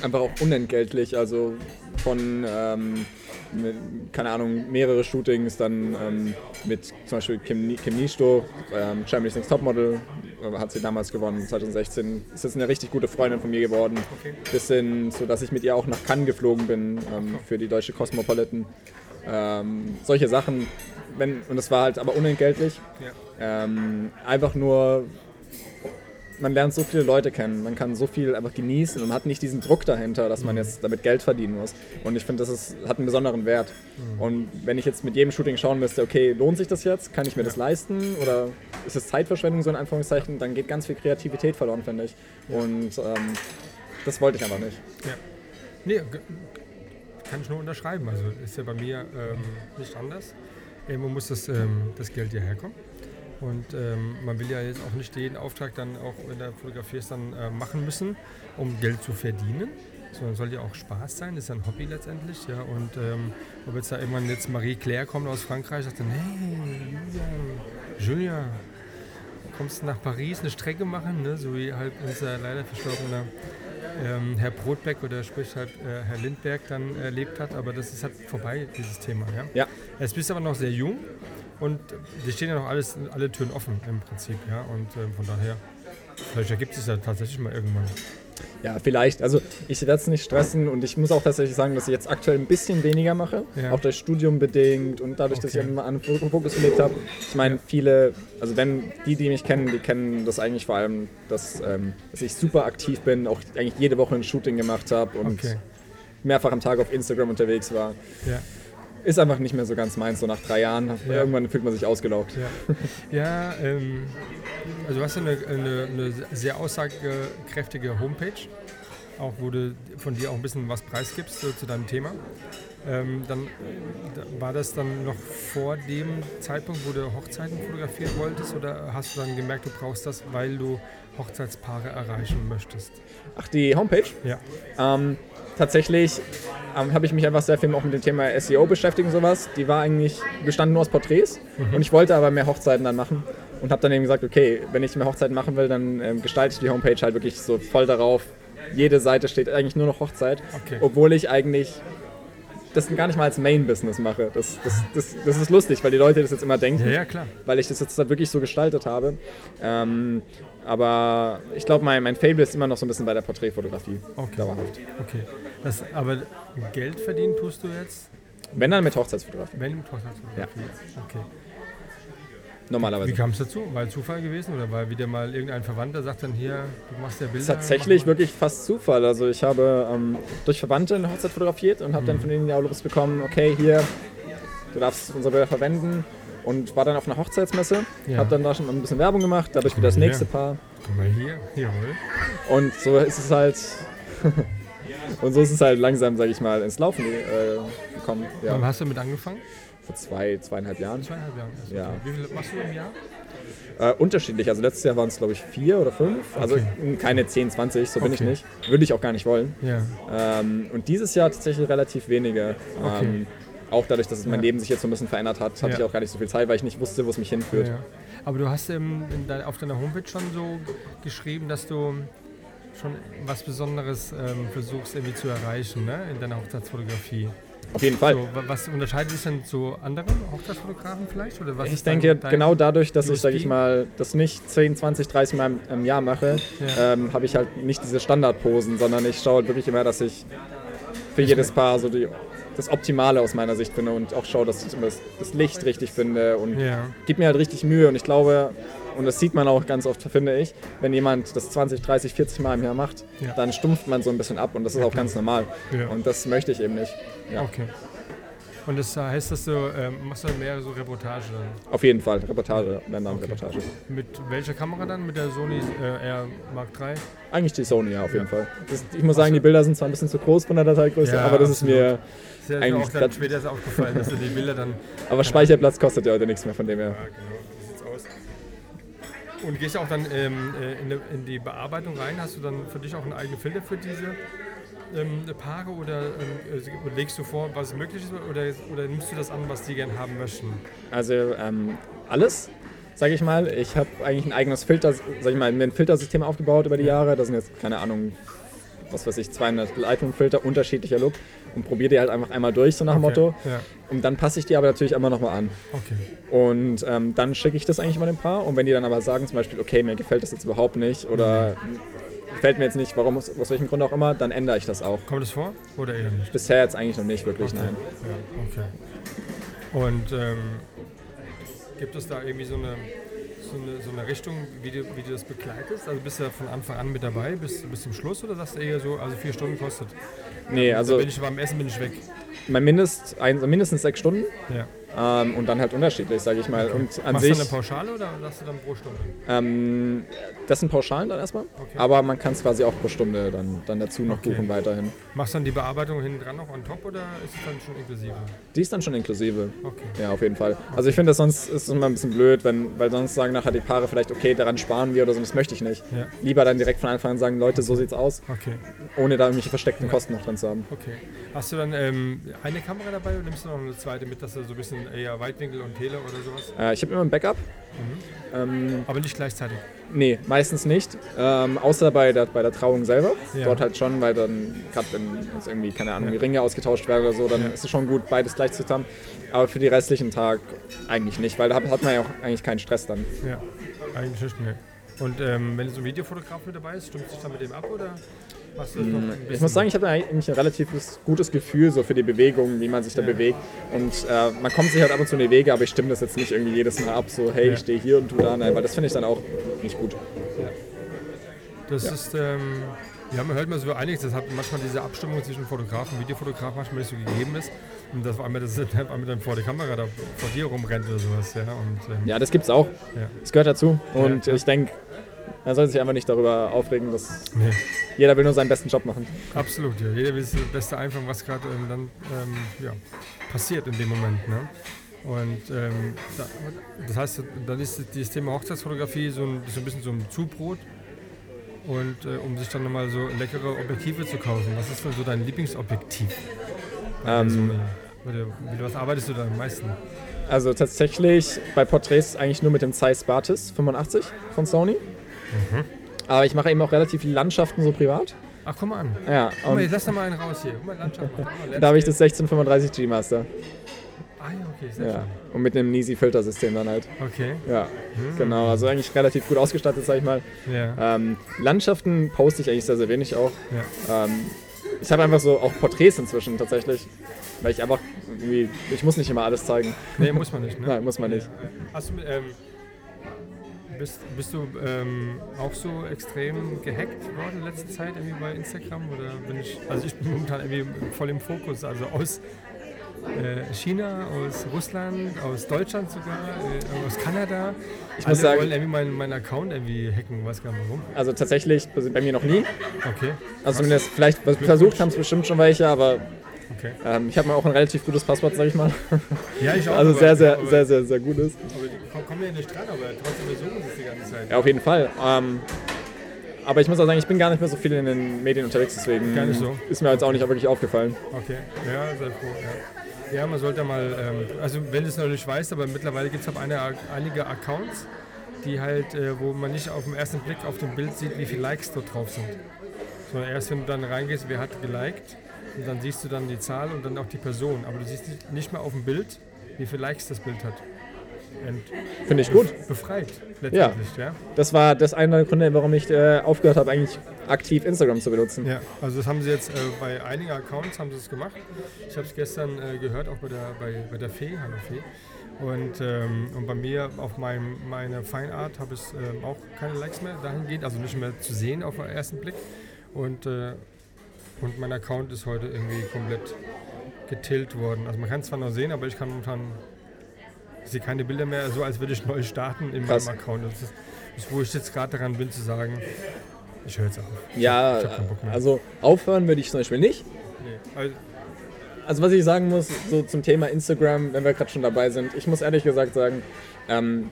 einfach auch unentgeltlich, also von, ähm, mit, keine Ahnung, mehrere Shootings, dann ähm, mit zum Beispiel Kim, Kim Nisto, ähm, Champions Next Topmodel, äh, hat sie damals gewonnen, 2016, ist jetzt eine richtig gute Freundin von mir geworden,
Okay.
bis hin zu, dass ich mit ihr auch nach Cannes geflogen bin ähm, für die deutsche Cosmopolitan. Ähm, solche Sachen, wenn, und das war halt aber unentgeltlich.
Ja.
Ähm, einfach nur, man lernt so viele Leute kennen, man kann so viel einfach genießen und hat nicht diesen Druck dahinter, dass man jetzt damit Geld verdienen muss. Und ich finde, das ist, hat einen besonderen Wert. Und wenn ich jetzt mit jedem Shooting schauen müsste, okay, lohnt sich das jetzt? Kann ich mir das leisten? Oder ist es Zeitverschwendung, so in Anführungszeichen? Dann geht ganz viel Kreativität verloren, finde ich. Und ähm, das wollte ich einfach nicht.
Ja. Nee, kann ich nur unterschreiben. Also ist ja bei mir ähm, nicht anders. Irgendwo muss das, ähm, das Geld ja herkommen. Und ähm, man will ja jetzt auch nicht jeden Auftrag dann auch, wenn du fotografierst, dann äh, machen müssen, um Geld zu verdienen. Sondern soll ja auch Spaß sein, ist ja ein Hobby letztendlich. Ja. Und ähm, ob jetzt da irgendwann jetzt Marie Claire kommt aus Frankreich, sagt dann, hey, Julian, Julia, kommst du nach Paris eine Strecke machen, ne? so wie halt unser leider verstorbener ähm, Herr Brotbeck oder sprich halt äh, Herr Lindberg dann erlebt hat, aber das ist halt vorbei, dieses Thema. Ja?
Ja.
Jetzt bist du aber noch sehr jung Und die stehen ja noch alles, alle Türen offen im Prinzip, ja. Und ähm, von daher, vielleicht ergibt es ja tatsächlich mal irgendwann.
Ja, vielleicht. Also ich werde es nicht stressen und ich muss auch tatsächlich sagen, dass ich jetzt aktuell ein bisschen weniger mache.
Ja.
Auch durch Studium bedingt und dadurch, dass ich
Okay.
immer an Fokus gelegt habe. Ich meine, viele, also wenn die, die mich kennen, die kennen das eigentlich vor allem, dass, ähm, dass ich super aktiv bin, auch eigentlich jede Woche ein Shooting gemacht habe und
Okay.
mehrfach am Tag auf Instagram unterwegs war.
Ja.
Ist einfach nicht mehr so ganz meins, so nach drei Jahren.
Ja.
Irgendwann fühlt man sich ausgelaugt.
Ja, ja ähm, also du hast ja eine, eine, eine sehr aussagekräftige Homepage, auch wo du von dir auch ein bisschen was preisgibst so, zu deinem Thema. Ähm, dann da- war das dann noch vor dem Zeitpunkt, wo du Hochzeiten fotografieren wolltest oder hast du dann gemerkt, du brauchst das, weil du Hochzeitspaare erreichen möchtest?
Ach, die Homepage?
Ja.
Ähm, tatsächlich ähm, habe ich mich einfach sehr viel auch mit dem Thema SEO beschäftigt und sowas. Die war eigentlich, bestand nur aus Porträts und ich wollte aber mehr Hochzeiten dann machen und habe dann eben gesagt, okay, wenn ich mehr Hochzeiten machen will, dann ähm, gestalte ich die Homepage halt wirklich so voll darauf. Jede Seite steht eigentlich nur noch Hochzeit,
Okay.
obwohl ich eigentlich das gar nicht mal als Main-Business mache. Das, das, das, das ist lustig, weil die Leute das jetzt immer denken
Ja, ja, klar.
weil ich das jetzt wirklich so gestaltet habe. Ähm, aber ich glaube, mein, mein Fable ist immer noch so ein bisschen bei der Porträtfotografie.
Okay.
Dauerhaft.
Okay. Das, aber Geld verdienen tust du jetzt,
Wenn dann mit Hochzeitsfotografie.
wenn du Hochzeitsfotografie. Okay.
Normalerweise.
Wie kam es dazu? War Zufall gewesen oder weil wieder mal irgendein Verwandter sagt dann hier, du machst ja Bilder?
tatsächlich wirklich fast Zufall. Also ich habe ähm, durch Verwandte eine Hochzeit fotografiert und habe
Mhm.
dann von denen die Aulus bekommen, okay, hier, du darfst unsere Bilder verwenden. Und war dann auf einer Hochzeitsmesse,
Ja.
habe dann da schon ein bisschen Werbung gemacht, dadurch
Guck
wieder das nächste Paar.
Guck mal hier, jawohl.
Und so ist es halt. und so ist es halt langsam, sage ich mal, ins Laufen äh, gekommen.
Wann
Ja,
hast du damit angefangen?
vor zwei, zweieinhalb Jahren.
Zweieinhalb Jahre. erst.
Ja.
Okay. Wie viel machst du im Jahr?
Äh, unterschiedlich. Also letztes Jahr waren es, glaube ich, vier oder fünf. Also
Okay.
mh, keine 10, 20, so bin ich
Okay.
nicht. Würde ich auch gar nicht wollen.
Ja.
Ähm, und dieses Jahr tatsächlich relativ wenige.
Okay.
Ähm, auch dadurch, dass mein
Ja.
Leben sich jetzt so ein bisschen verändert hat, hatte
Ja.
ich auch gar nicht so viel Zeit, weil ich nicht wusste, wo es mich hinführt.
ja. Aber du hast in dein, auf deiner Homepage schon so geschrieben, dass du schon was Besonderes ähm, versuchst irgendwie zu erreichen ne? in deiner Hochzeitsfotografie.
Auf jeden Fall.
So, wa- was unterscheidet dich denn zu anderen Hochzeitsfotografen vielleicht? Oder was
Ich denke, genau dadurch, dass ich, sage ich
USP?
mal, das nicht 10, 20, 30 Mal im, im Jahr mache, ähm, habe ich halt nicht diese Standardposen, sondern ich schaue halt wirklich immer, dass ich für jedes Paar so die, das Optimale aus meiner Sicht finde und auch schaue, dass ich immer das, das Licht richtig finde und
Ja.
gib mir halt richtig Mühe und ich glaube, und das sieht man auch ganz oft, finde ich, wenn jemand das 20, 30, 40 Mal im Jahr macht,
Ja.
dann stumpft man so ein bisschen ab und das ist auch ganz normal.
Ja.
Und das möchte ich eben nicht.
Okay. Und das heißt, dass du ähm, machst dann mehr so Reportage dann?
Auf jeden Fall, Reportage, wenn dann Reportage.
Mit welcher Kamera dann? Mit der Sony äh, R Mark III?
Eigentlich die Sony, ja, auf jeden Fall. Das, ich muss sagen, die Bilder sind zwar ein bisschen zu groß von der Dateigröße,
Ja,
aber das ist
absolut.
Mir.
Ist ja
Eigentlich
auch dann
grad-
später erst aufgefallen, dass du die Bilder dann.
Aber Speicherplatz kostet ja heute nichts mehr von dem her.
Ja, genau, so sieht's aus. Und gehst du auch dann ähm, äh, in, die- Bearbeitung rein? Hast du dann für dich auch einen eigenen Filter für diese ähm, Paare oder ähm, äh, legst du vor, was möglich ist oder, oder nimmst du das an, was die gern haben möchten?
Also ähm, alles, sage ich mal. Ich habe eigentlich ein eigenes Filter, sag ich mal, ein Filtersystem aufgebaut über die Jahre. Da sind jetzt, keine Ahnung, was weiß ich, 200 Lightroom-Filter, unterschiedlicher Look und probiere die halt einfach einmal durch, so nach dem Motto.
Ja,
Und dann passe ich die aber natürlich immer nochmal an.
okay.
Und ähm, dann schicke ich das eigentlich mal dem Paar. Und wenn die dann aber sagen, zum Beispiel, okay, mir gefällt das jetzt überhaupt nicht oder gefällt mir jetzt nicht, warum, aus welchem Grund auch immer, dann ändere ich das auch.
Kommt das vor oder eher nicht?
Bisher jetzt eigentlich noch nicht wirklich, nein.
Ja, okay. Und ähm, gibt es da irgendwie so eine, so eine, so eine Richtung, wie du, wie du das begleitest? Also bist du von Anfang an mit dabei bis, bis zum Schluss oder sagst du eher so, also vier Stunden kostet?
Nee,
Also
also
bin ich beim Essen bin ich weg.
mein Mindest, ein, mindestens sechs Stunden
Ja.
Ähm, und dann halt unterschiedlich, sage ich mal. Und an
Machst
sich,
du eine Pauschale oder sagst du dann pro Stunde?
ähm, das sind Pauschalen dann erstmal,
Okay.
aber man kann es quasi auch pro Stunde dann, dann dazu noch
Okay.
buchen weiterhin.
Machst du dann die Bearbeitung hinten dran noch on top oder ist es dann schon inklusive?
Die ist dann schon inklusive.
Okay.
Ja, auf jeden Fall. Also ich finde, das sonst ist es immer ein bisschen blöd, wenn, weil sonst sagen nachher die Paare vielleicht, okay, daran sparen wir oder so, das möchte ich nicht.
Ja.
Lieber dann direkt von Anfang an sagen, Leute, so sieht's aus,
Okay.
ohne da irgendwelche versteckten Kosten noch drin zu haben.
Okay. Hast du dann ähm, eine Kamera dabei oder nimmst du noch eine zweite mit, dass du so ein bisschen dann eher Weitwinkel und Tele oder sowas?
Äh, ich habe immer ein Backup. Ähm,
Aber nicht gleichzeitig.
nee, meistens nicht. Ähm, außer bei der, bei der Trauung selber.
Ja.
Dort halt schon, weil dann, gerade wenn jetzt irgendwie, keine Ahnung, die Ringe ausgetauscht werden oder so, dann
Ja.
ist es schon gut, beides gleich zu haben. Aber für die restlichen Tag eigentlich nicht, weil da hat hat man ja auch eigentlich keinen Stress dann.
Ja, eigentlich nicht, ne. Und ähm, wenn so ein Videofotograf mit dabei ist, stimmst du dich dann mit dem ab oder bisschen?
Ich muss sagen, ich habe eigentlich ein relativ gutes Gefühl so für die Bewegung, wie man sich da
Ja.
bewegt. Und äh, man kommt sich halt ab und zu in die Wege, aber ich stimme das jetzt nicht irgendwie jedes Mal ab, so hey,
Ja.
ich stehe hier und du da, nein, weil das finde ich dann auch nicht gut.
Das
Ja.
ist, ähm, ja, man hört mal so einiges, das hat manchmal diese Abstimmung zwischen Fotografen und Videofotografen manchmal nicht so gegeben ist. Und das war einmal, das ist einmal dann vor der Kamera da vor dir rumrennt oder sowas, ja. Und, ähm,
Ja, das gibt's auch.
Ja.
Das gehört dazu. Und
klar.
ich denke, man sollte sich einfach nicht darüber aufregen, dass
Nee,
jeder will nur seinen besten Job machen.
absolut, ja. Jeder will das Beste einfangen, was gerade ähm, dann ähm, ja, passiert in dem Moment. Ne? Und ähm, da, das heißt, dann ist das Thema Hochzeitsfotografie so ein, so ein bisschen so ein Zubrot. Und äh, um sich dann nochmal so leckere Objektive zu kaufen, was ist denn so dein Lieblingsobjektiv?
Ähm,
Oder mit was arbeitest du da am meisten?
Also tatsächlich bei Porträts eigentlich nur mit dem Zeiss Batis 85 von Sony.
Mhm.
Aber ich mache eben auch relativ viele Landschaften so privat.
Ach, komm mal an.
Ja,
Guck mal, jetzt lass doch mal einen raus hier. Guck mal, Landschaft. Guck mal,
da habe ich das
Landscape.
1635 G Master.
Ah ja, okay, sehr
Ja. Und mit einem Nisi Filtersystem dann halt.
schön. Okay,
Ja, genau. Also eigentlich relativ gut ausgestattet, sag ich mal.
ja.
Ähm, Landschaften poste ich eigentlich sehr, sehr wenig auch.
ja.
Ähm, ich habe einfach so auch Porträts inzwischen tatsächlich. Weil ich einfach irgendwie, ich muss nicht immer alles zeigen.
Nee, muss man nicht, ne?
Nein, muss man nicht.
Hast du, ähm, bist, bist du ähm, auch so extrem gehackt worden in letzter Zeit irgendwie bei Instagram? Oder bin ich, also ich bin momentan irgendwie voll im Fokus, also aus äh, China, aus Russland, aus Deutschland sogar, äh, aus Kanada.
Ich
Alle
muss sagen-
wollen irgendwie meinen, meinen Account irgendwie hacken, weiß gar nicht warum.
Also tatsächlich bei mir noch nie.
Okay,
Also zumindest, vielleicht versucht haben es bestimmt schon welche, aber
okay.
ähm, ich habe mir auch ein relativ gutes Passwort, sag ich mal.
Ja, ich auch.
Also sehr, sehr, sehr, sehr, sehr gut ist.
Aber die kommen- ja nicht dran, aber trotzdem versuchen sie es die ganze Zeit.
Ja, auf jeden Fall. Ähm, aber ich muss auch sagen, ich bin gar nicht mehr so viel in den Medien unterwegs, deswegen
Gar nicht so.
ist mir jetzt auch nicht wirklich aufgefallen.
Okay, ja, sehr froh. Ja. ja, man sollte mal, ähm, also wenn du es noch nicht weißt, aber mittlerweile gibt es halt eine, einige Accounts, die halt, äh, wo man nicht auf den ersten Blick auf dem Bild sieht, wie viele Likes dort drauf sind. Sondern erst wenn du dann reingehst, wer hat geliked, und dann siehst du dann die Zahl und dann auch die Person. Aber du siehst nicht, mehr auf dem Bild, wie viele Likes das Bild hat.
Finde ich gut.
befreit, letztendlich, ja.
Das war das eine der Gründe, warum ich äh, aufgehört habe, eigentlich aktiv Instagram zu benutzen.
Ja, also das haben sie jetzt äh, bei einigen Accounts haben sie es gemacht. Ich habe es gestern äh, gehört, auch bei der, bei, bei der Fee, Hallo Fee. Und, ähm, und bei mir auf meinem, meiner Feinart habe ich ähm, auch keine Likes mehr dahingehend, also nicht mehr zu sehen auf den ersten Blick. Und, äh, und mein Account ist heute irgendwie komplett getillt worden. Also man kann es zwar noch sehen, aber ich kann momentan ich sehe keine Bilder mehr, so als würde ich neu starten in
Krass.
meinem Account. Das ist, das, wo ich jetzt gerade daran bin zu sagen, ich höre jetzt auf.
Ja, also aufhören würde ich zum Beispiel nicht.
Nee. Also,
Also was ich sagen muss, so zum Thema Instagram, wenn wir gerade schon dabei sind, ich muss ehrlich gesagt sagen, ähm,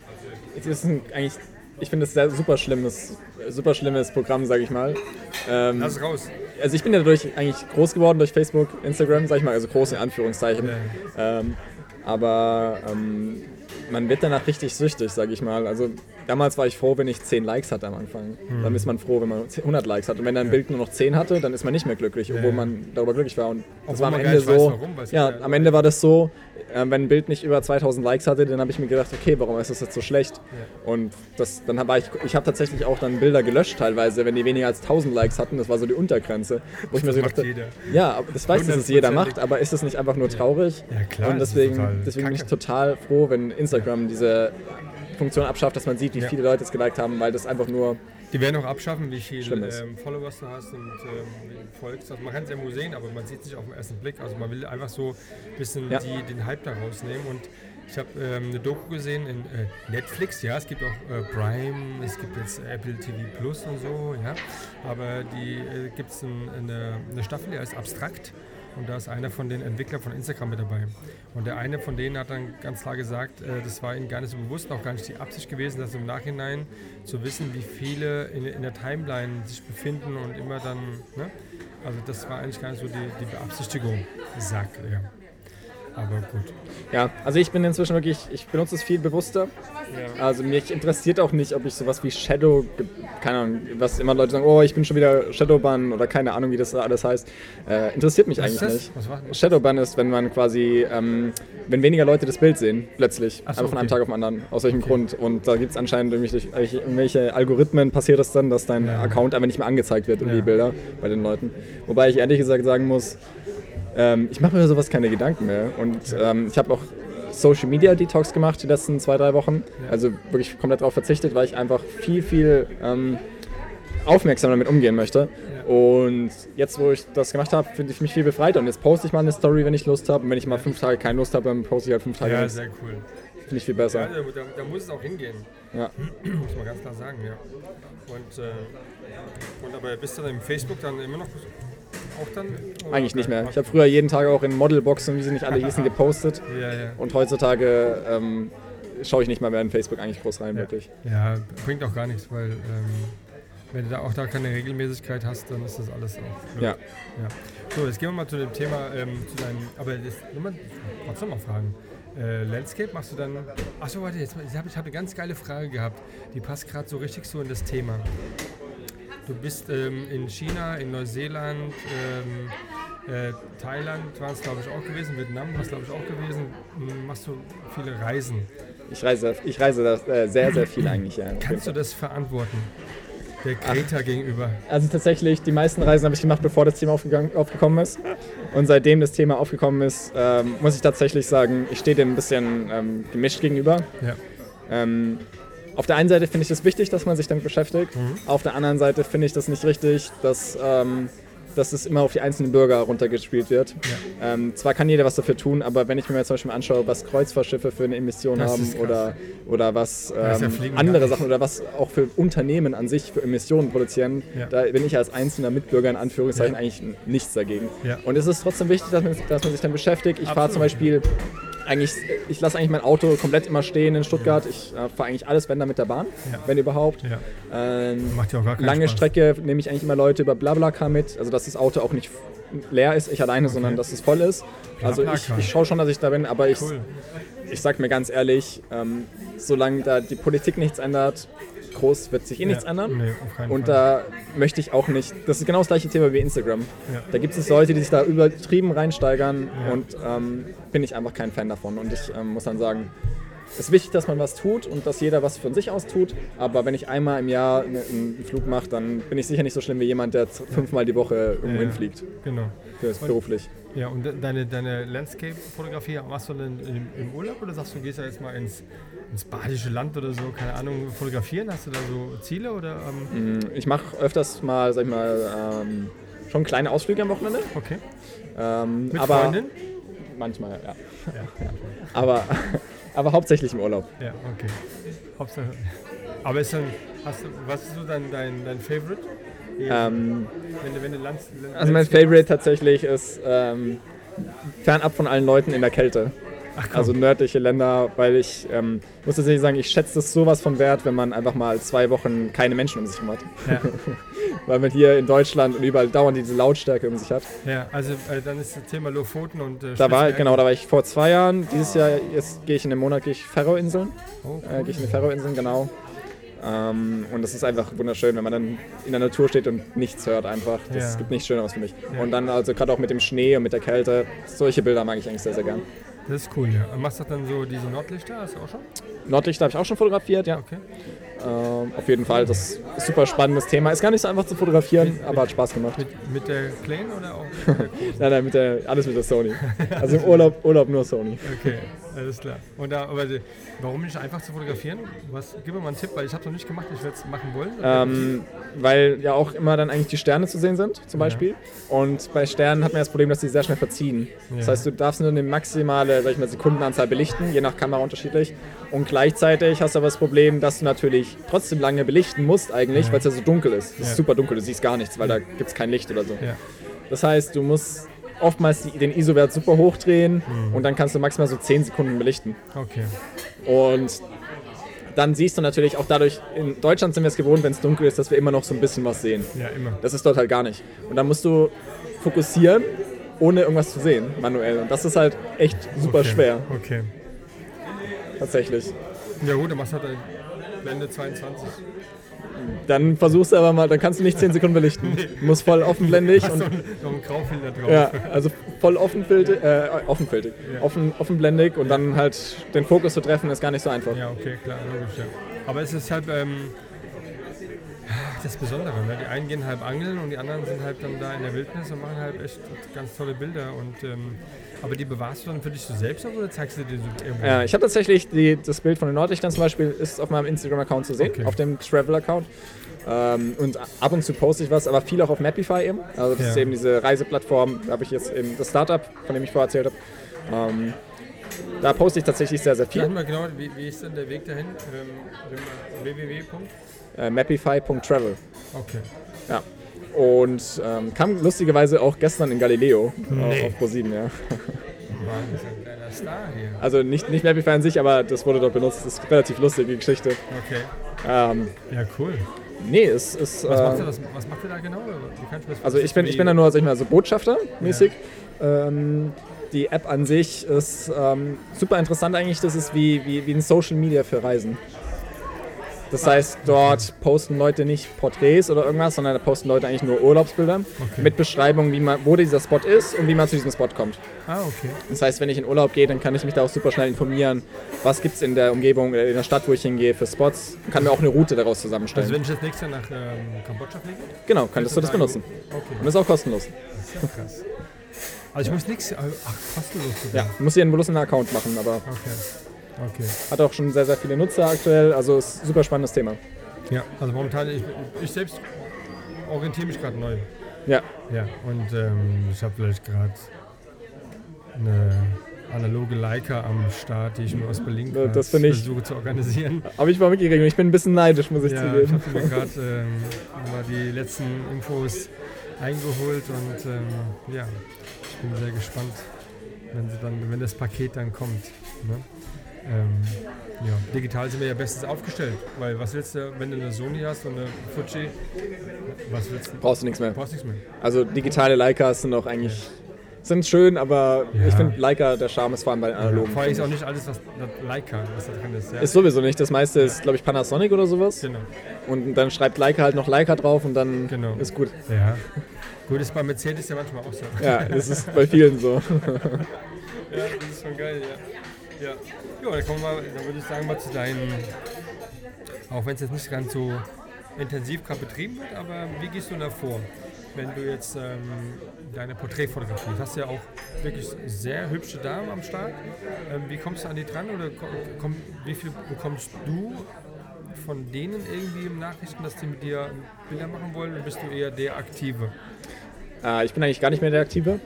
es ist ein, eigentlich, ich finde es ein super schlimmes, super schlimmes Programm, sage ich mal. Ähm,
lass es raus.
Also ich bin ja dadurch eigentlich groß geworden durch Facebook, Instagram, sag ich mal, also groß in Anführungszeichen.
Ja.
Ähm, aber ähm, man wird danach richtig süchtig, sag ich mal. Also damals war ich froh, wenn ich 10 Likes hatte am Anfang. Dann ist man froh, wenn man 100 Likes hat. Und wenn ein Bild nur noch 10 hatte, dann ist man nicht mehr glücklich, obwohl
ja.
man darüber glücklich war. Und das
Obwohl
war am Ende
nicht weiß,
so.
warum,
ja,
ja
am Ende war das so, wenn ein Bild nicht über 2000 Likes hatte, dann habe ich mir gedacht, okay, warum ist das jetzt so schlecht? Und das, dann war ich, ich habe tatsächlich auch dann Bilder gelöscht teilweise, wenn die weniger als 1000 Likes hatten. Das war so die Untergrenze. Wo ich mir
Das
so
macht
dachte,
jeder.
ja, das weiß, dass es jeder macht,
100%.
aber ist das nicht einfach nur traurig?
Ja, klar,
Und
das
deswegen, deswegen bin ich total froh, wenn Instagram diese Funktion abschafft, dass man sieht, wie
Ja.
viele Leute es geliked haben, weil das einfach nur.
Die werden auch abschaffen, wie viele ähm, Followers du hast und ähm, folgst. Also man kann es ja nur sehen, aber man sieht es nicht auf den ersten Blick. Also man will einfach so ein bisschen
Ja.
die, den Hype da rausnehmen. Und ich habe ähm, eine Doku gesehen in äh, Netflix, ja, es gibt auch äh, Prime, es gibt jetzt Apple TV Plus und so, ja. Aber die äh, gibt es ein, eine, eine Staffel, die heißt Abstrakt. Und da ist einer von den Entwicklern von Instagram mit dabei. Und der eine von denen hat dann ganz klar gesagt, äh, das war ihnen gar nicht so bewusst, auch gar nicht die Absicht gewesen, dass im Nachhinein zu wissen, wie viele in, in der Timeline sich befinden und immer dann, ne? Also das war eigentlich gar nicht so die, die Beabsichtigung, sagt er. Aber gut.
Ja, also ich bin inzwischen wirklich, ich benutze es viel bewusster.
Ja.
Also mich interessiert auch nicht, ob ich sowas wie Shadow, keine Ahnung, was immer Leute sagen, oh, ich bin schon wieder Shadowban oder keine Ahnung, wie das da alles heißt. Äh, interessiert mich
Was
eigentlich
ist das?
nicht.
Was das?
Shadowban ist, wenn man quasi, ähm, wenn weniger Leute das Bild sehen, plötzlich,
so,
einfach von einem
okay.
Tag auf den anderen, aus welchem Grund. Und da gibt es anscheinend irgendwelche, irgendwelche Algorithmen, passiert es dann, dass dein
Ja.
Account einfach nicht mehr angezeigt wird in
Ja.
die Bilder bei den Leuten. Wobei ich ehrlich gesagt sagen muss, ähm, ich mache mir sowas keine Gedanken mehr. Und ähm, ich habe auch Social Media Detox gemacht die letzten zwei, drei Wochen.
Ja.
Also wirklich komplett darauf verzichtet, weil ich einfach viel, viel ähm, aufmerksamer damit umgehen möchte.
Ja.
Und jetzt, wo ich das gemacht habe, finde ich mich viel befreiter. Und jetzt poste ich mal eine Story, wenn ich Lust habe. Und wenn ich mal fünf Tage keine Lust habe, dann poste ich halt fünf Tage
Ja,
nichts.
sehr cool.
Finde ich viel
Ja,
besser.
da, da, da muss es auch hingehen.
Ja.
Muss man ganz klar sagen, ja. Und, äh, und aber bist du dann im Facebook dann immer noch?
Eigentlich nicht mehr. Ich habe früher jeden Tag auch in Modelboxen, wie sie nicht alle hießen, gepostet.
Ja, ja.
Und heutzutage ähm, schaue ich nicht mal mehr in Facebook eigentlich groß rein, wirklich.
Ja, bringt auch gar nichts, weil ähm, wenn du da auch da keine Regelmäßigkeit hast, dann ist das alles auch.
Ja.
ja. So, jetzt gehen wir mal zu dem Thema, ähm, zu deinem, aber das, mal, trotzdem mal fragen. Äh, Landscape machst du dann. Achso, warte, jetzt, ich habe ich hab eine ganz geile Frage gehabt. Die passt gerade so richtig so in das Thema. Du bist ähm, in China, in Neuseeland, ähm, äh, Thailand war es glaube ich auch gewesen, Vietnam war es glaube ich auch gewesen. M, Machst du viele Reisen?
Ich reise, ich reise das, äh, sehr, sehr viel eigentlich. Ja,
Kannst du das verantworten? Der Greta gegenüber.
Also tatsächlich, die meisten Reisen habe ich gemacht, bevor das Thema aufgegangen, aufgekommen ist. Und seitdem das Thema aufgekommen ist, ähm, muss ich tatsächlich sagen, ich stehe dem ein bisschen ähm, gemischt gegenüber.
Ja.
Ähm, auf der einen Seite finde ich es wichtig, dass man sich damit beschäftigt.
Mhm.
Auf der anderen Seite finde ich das nicht richtig, dass, ähm, dass es immer auf die einzelnen Bürger runtergespielt wird. Ähm, zwar kann jeder was dafür tun, aber wenn ich mir jetzt zum Beispiel anschaue, was Kreuzfahrtschiffe für eine Emission
Das
haben oder, oder was
ja
ähm,
gar
andere. Sachen oder was auch für Unternehmen an sich für Emissionen produzieren,
Ja.
da bin ich als einzelner Mitbürger in Anführungszeichen
Ja.
eigentlich nichts dagegen.
Ja.
Und es ist trotzdem wichtig, dass man, dass man sich dann beschäftigt. Ich fahre zum. Beispiel eigentlich, ich lasse eigentlich mein Auto komplett immer stehen in Stuttgart. Ich äh, fahre eigentlich alles, wenn dann mit der Bahn,
Ja.
wenn überhaupt.
Ja.
Ähm,
Macht ja auch gar keinen
lange
Spaß.
Strecke nehme ich eigentlich immer Leute über Blablacar mit, also dass das Auto auch nicht leer ist, ich alleine, sondern dass es voll ist. Also ich,
BlaBlaCar.
ich schaue schon, dass ich da bin, aber ich,
Cool.
ich sag mir ganz ehrlich, ähm, solange da die Politik nichts ändert, groß wird sich eh nichts
ja.
ändern.
Nee,
Und da möchte ich auch nicht, das ist genau das gleiche Thema wie Instagram.
Ja.
Da gibt es Leute, die sich da übertrieben reinsteigern
Ja.
und ähm, bin ich einfach kein Fan davon. Und ich ähm, muss dann sagen, es ist wichtig, dass man was tut und dass jeder was von sich aus tut. Aber wenn ich einmal im Jahr einen, einen Flug mache, dann bin ich sicher nicht so schlimm wie jemand, der fünfmal die Woche irgendwo hinfliegt.
Genau.
Das ist beruflich.
Ja, und de- deine, deine Landscape-Fotografie machst du denn im, im Urlaub oder sagst du, gehst ja jetzt mal ins, ins badische Land oder so, keine Ahnung, fotografieren? Hast du da so Ziele oder? Ähm,
Ich mache öfters mal, sag ich mal, ähm, schon kleine Ausflüge am Wochenende.
okay.
Ähm,
Mit
aber
Freundin?
Manchmal, ja.
Ja.
Aber, aber hauptsächlich im Urlaub.
Ja, okay. Hauptsache. Aber ist dann, hast du, was ist so dein, dein, dein Favorite?
Ähm,
wenn du, wenn du Lands, Lands-
Also mein Favorite tatsächlich ist ähm, fernab von allen Leuten in der Kälte.
Ach.
Also nördliche Länder, weil ich ähm, muss tatsächlich sagen, ich schätze es sowas von wert, wenn man einfach mal zwei Wochen keine Menschen um sich herum hat.
Ja.
weil man hier in Deutschland und überall dauernd diese Lautstärke um sich hat.
ja, also äh, dann ist das Thema Lofoten und äh,
Da war, genau, da war ich vor zwei Jahren. Dieses Jahr, jetzt gehe ich in den Monat, gehe ich Färöerinseln.
Oh,
Äh, gehe ich in die Färöerinseln, genau. Ähm, und das ist einfach wunderschön, wenn man dann in der Natur steht und nichts hört einfach. Das
Ja.
gibt nichts Schöneres für mich.
Ja.
Und dann also gerade auch mit dem Schnee und mit der Kälte, solche Bilder mag ich eigentlich sehr, sehr gern.
Das ist cool, ja. Und machst du dann so diese Nordlichter? Hast du auch schon?
Nordlichter habe ich auch schon fotografiert, ja.
Okay.
Ähm, auf jeden Fall, das ist ein super spannendes Thema. Ist gar nicht so einfach zu fotografieren,
Mit-
aber hat Spaß gemacht.
Mit, mit der Kleinen oder auch mit der großen?
Nein, nein, mit der, alles mit der Sony. Also im Urlaub, Urlaub nur Sony.
Okay, alles klar. Und da, aber warum nicht einfach zu fotografieren? Was, gib mir mal einen Tipp, weil ich habe noch nicht gemacht, ich werde es machen wollen.
Ähm, weil ja auch immer dann eigentlich die Sterne zu sehen sind, zum
Ja.
Beispiel. Und bei Sternen hat man das Problem, dass die sehr schnell verziehen. Das
Ja.
heißt, du darfst nur eine maximale sag ich mal, Sekundenanzahl belichten, je nach Kamera unterschiedlich. Und gleichzeitig hast du aber das Problem, dass du natürlich trotzdem lange belichten musst eigentlich,
Ja.
weil es ja so dunkel ist. Das
Ja.
ist super dunkel, du siehst gar nichts, weil da gibt es kein Licht oder so.
ja.
Das heißt, du musst oftmals die, den ISO-Wert super hochdrehen
Mhm.
und dann kannst du maximal so 10 Sekunden belichten.
Okay.
Und dann siehst du natürlich auch dadurch, in Deutschland sind wir es gewohnt, wenn es dunkel ist, dass wir immer noch so ein bisschen was sehen.
Ja, immer.
Das ist dort halt gar nicht. Und dann musst du fokussieren ohne irgendwas zu sehen, manuell. Und das ist halt echt super
okay.
schwer,
Okay.
tatsächlich.
Ja gut, dann machst du halt Blende 22.
Dann versuchst du aber mal, dann kannst du nicht 10 Sekunden belichten. Du musst voll offenblendig und
noch, einen- Graufilter drauf.
ja, also voll offenfiltig, äh, offenfiltig,
Ja.
offen, offenblendig und dann halt den Fokus zu treffen ist gar nicht so einfach.
Ja, okay, klar, logisch, ja. Aber es ist halt ähm, das Besondere. Ne? Die einen gehen halb angeln und die anderen sind halt dann da in der Wildnis und machen halt echt ganz tolle Bilder. Und, ähm, aber die bewahrst du dann für dich so selbst oder zeigst du dir so irgendwo?
Ja, ich habe tatsächlich die, das Bild von den Nordlichtern zum Beispiel ist auf meinem Instagram-Account zu sehen,
Okay.
auf dem Travel-Account. Ähm, und ab und zu poste ich was, aber viel auch auf Mapify eben. Also das
Ja.
ist eben diese Reiseplattform, da habe ich jetzt eben das Startup, von dem ich vorher erzählt habe. Ähm, da poste ich tatsächlich sehr, sehr
Sag
viel.
mal genau, wie, wie ist denn der Weg dahin? Ähm, www.
Äh, Mapify.travel.
Okay.
Ja. Und ähm, kam lustigerweise auch gestern in Galileo
Nee.
äh, auf Pro7, ja.
Star hier.
Also nicht, nicht Mapify an sich, aber das wurde dort benutzt. Das ist relativ lustig, die Geschichte.
Okay.
Ähm,
Ja, cool.
nee, es ist.
Was, macht
äh,
ihr, das, was macht ihr da genau?
Also ich bin, ich bin da nur, sag ich mal, so Botschafter mäßig. Ähm, die App an sich ist ähm, super interessant eigentlich. Das ist wie, wie, wie ein Social Media für Reisen. Das heißt, dort posten Leute nicht Porträts oder irgendwas, sondern da posten Leute eigentlich nur Urlaubsbilder
Okay.
mit Beschreibung, wie man, wo dieser Spot ist und wie man zu diesem Spot kommt.
Ah, okay.
Das heißt, wenn ich in Urlaub gehe, dann kann ich mich da auch super schnell informieren, was gibt es in der Umgebung, äh, in der Stadt, wo ich hingehe, für Spots. Kann mir auch eine Route daraus zusammenstellen.
Also wenn ich jetzt nächstes Jahr nach ähm, Kambodscha fliege?
genau, könntest du das
da
benutzen.
Okay,
Und ist auch kostenlos.
das ist ja krass. Also ich muss nichts... Ach, kostenlos.
Ja, muss hier bloß einen Account machen, aber
Okay. Okay.
Hat auch schon sehr, sehr viele Nutzer aktuell, also ist ein super spannendes Thema.
Ja, also momentan, ich, ich selbst orientiere mich gerade neu.
Ja,
Ja, und ähm, ich habe vielleicht gerade eine analoge Leica am Start, die ich mir aus Berlin
das finde ich-
versuche zu organisieren.
aber ich war mitgekriegt und ich bin ein bisschen neidisch, muss ich
Ja, ich
zugeben.
habe mir gerade ähm, mal die letzten Infos eingeholt und ähm, ja, ich bin sehr gespannt, wenn, dann, wenn das Paket dann kommt. Ne? Ähm, ja, digital sind wir ja bestens aufgestellt, weil was willst du, wenn du eine Sony hast und eine Fuji, was willst du?
Brauchst du nichts mehr.
Brauchst nichts mehr.
Also digitale Leicas sind auch eigentlich sind schön, aber
Ja.
ich finde Leica, der Charme ist vor allem bei den analogen.
Vor allem ist auch nicht alles, was Leica, was da drin ist. Ja?
Ist sowieso nicht. Das meiste ist, glaube ich, Panasonic oder sowas.
genau.
Und dann schreibt Leica halt noch Leica drauf und dann
Genau.
ist gut.
Ja. Gut, ist bei Mercedes ja manchmal auch so.
Ja, das ist bei vielen so.
Ja, das ist schon geil, ja. Ja, jo, dann kommen wir dann würde ich sagen, mal zu deinen, auch wenn es jetzt nicht ganz so intensiv gerade betrieben wird, aber wie gehst du da vor, wenn du jetzt ähm, deine Porträtfotografie, du hast ja auch wirklich sehr hübsche Damen am Start, ähm, wie kommst du an die dran oder komm, wie viel bekommst du von denen irgendwie im Nachrichten, dass die mit dir Bilder machen wollen oder bist du eher der Aktive?
Äh, ich bin eigentlich gar nicht mehr der Aktive.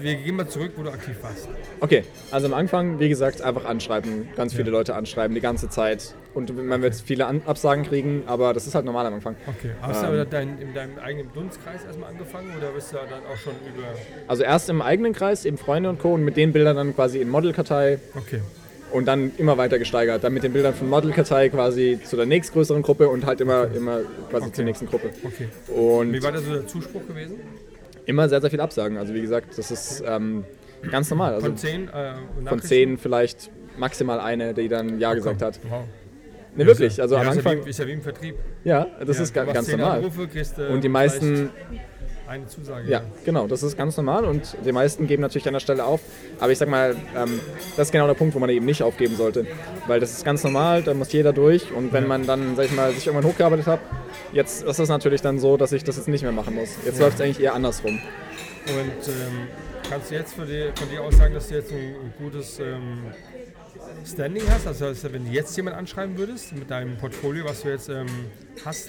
Wir gehen mal zurück, wo du aktiv warst.
Okay, also am Anfang, wie gesagt, einfach anschreiben. Ganz viele
Ja.
Leute anschreiben, die ganze Zeit. Und man wird viele An Absagen kriegen, aber das ist halt normal am Anfang.
Okay. Hast
Ähm.
du aber dein, in deinem eigenen Dunstkreis erstmal angefangen oder bist du dann auch schon über.
Also erst im eigenen Kreis, eben Freunde und Co. und mit den Bildern dann quasi in Modelkartei
Okay.
und dann immer weiter gesteigert. Dann mit den Bildern von Modelkartei quasi zu der nächstgrößeren Gruppe und halt immer, immer quasi
Okay.
zur nächsten Gruppe.
Okay.
Und
Wie war da so der Zuspruch gewesen?
Immer sehr, sehr viel Absagen. Also wie gesagt, das ist ähm, ganz normal. Also
Von zehn äh,
von zehn vielleicht maximal eine, die dann Ja gesagt hat.
Wow.
Ne, wirklich. Also
ja,
am
ist ja,
Anfang,
wie, ist ja wie im Vertrieb.
ja, das
ja,
ist ganz normal.
Anrufe, äh,
Und die meisten
Eine Zusage.
Ja, genau, das ist ganz normal und die meisten geben natürlich an der Stelle auf. Aber ich sag mal, ähm, das ist genau der Punkt, wo man eben nicht aufgeben sollte. Weil das ist ganz normal, da muss jeder durch und wenn man dann, sag ich mal, sich irgendwann hochgearbeitet hat, jetzt ist es natürlich dann so, dass ich das jetzt nicht mehr machen muss. Jetzt
Ja.
läuft es eigentlich eher andersrum.
Und ähm, kannst du jetzt für die, von dir aus sagen, dass du jetzt ein, ein gutes ähm, Standing hast? Also, also wenn du jetzt jemand anschreiben würdest mit deinem Portfolio, was du jetzt ähm, hast,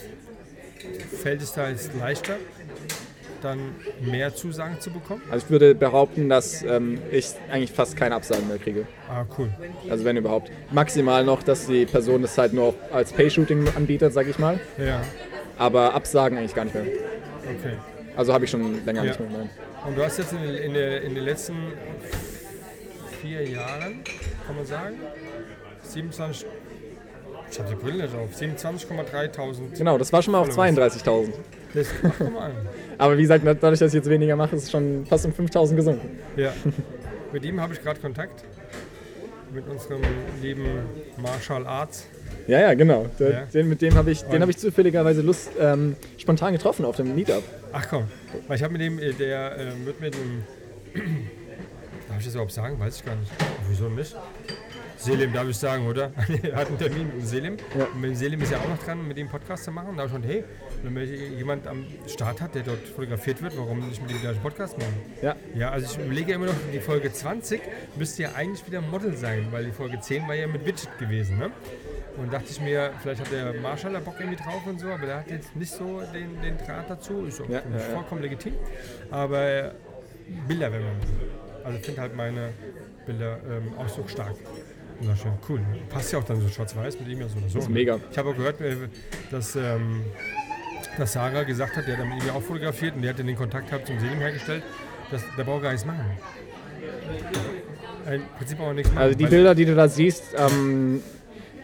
fällt es da jetzt leichter, dann mehr Zusagen zu bekommen?
Also ich würde behaupten, dass ähm, ich eigentlich fast keine Absagen mehr kriege.
Ah, cool.
Also wenn überhaupt. Maximal noch, dass die Person das halt nur als Pay-Shooting anbietet, sag ich mal.
Ja,
Aber Absagen eigentlich gar nicht mehr.
okay.
Also habe ich schon länger
Ja.
nicht mehr. Nein.
Und du hast jetzt in, den- in, der, in den letzten vier Jahren, kann man sagen, 27, ich habe die Brille nicht auf, 27,3 Tausend.
Genau, das war schon mal auf
Followers.
32.000.
Das mach mal.
Aber wie gesagt, dadurch, dass ich jetzt weniger mache, ist es schon fast um 5000 gesunken.
Ja. Mit ihm habe ich gerade Kontakt. Mit unserem lieben Martial Arts.
Ja, ja, genau. Der,
Ja.
Den, mit dem habe ich, den habe ich zufälligerweise Lust, ähm, spontan getroffen auf dem Meetup.
Ach komm, weil ich habe mit dem, äh, der äh, wird mit dem. Darf ich das überhaupt sagen? Weiß ich gar nicht. Wieso nicht? Selim darf ich sagen, oder? er hat einen Termin mit dem Selim.
Ja.
Und mit dem Selim ist ja auch noch dran, mit dem Podcast zu machen. Da habe ich schon, hey, wenn man jemand am Start hat, der dort fotografiert wird, warum nicht mit dem gleichen Podcast machen?
Ja,
Ja, also ich überlege ja immer noch, die Folge 20 müsste ja eigentlich wieder Model sein, weil die Folge 10 war ja mit Widget gewesen, ne? Und dachte ich mir, vielleicht hat der Marshall da Bock irgendwie drauf und so, aber der hat jetzt nicht so den, den Draht dazu. Ist auch
ja, ja.
vollkommen legitim. Aber äh, Bilder werden wir machen. Also ich finde halt meine Bilder ähm, auch so stark. Wunderschön, cool. Passt ja auch dann so schwarz-weiß mit ihm ja so oder so.
ist
ne?
mega.
Ich habe auch gehört, äh, dass, ähm, dass Sarah gesagt hat, der hat dann mit ihm ja auch fotografiert und der hat dann den Kontakt gehabt zum Selim hergestellt, dass der braucht gar nichts machen. Äh, Im Prinzip auch nichts machen.
also die Bilder, die du da siehst, ähm,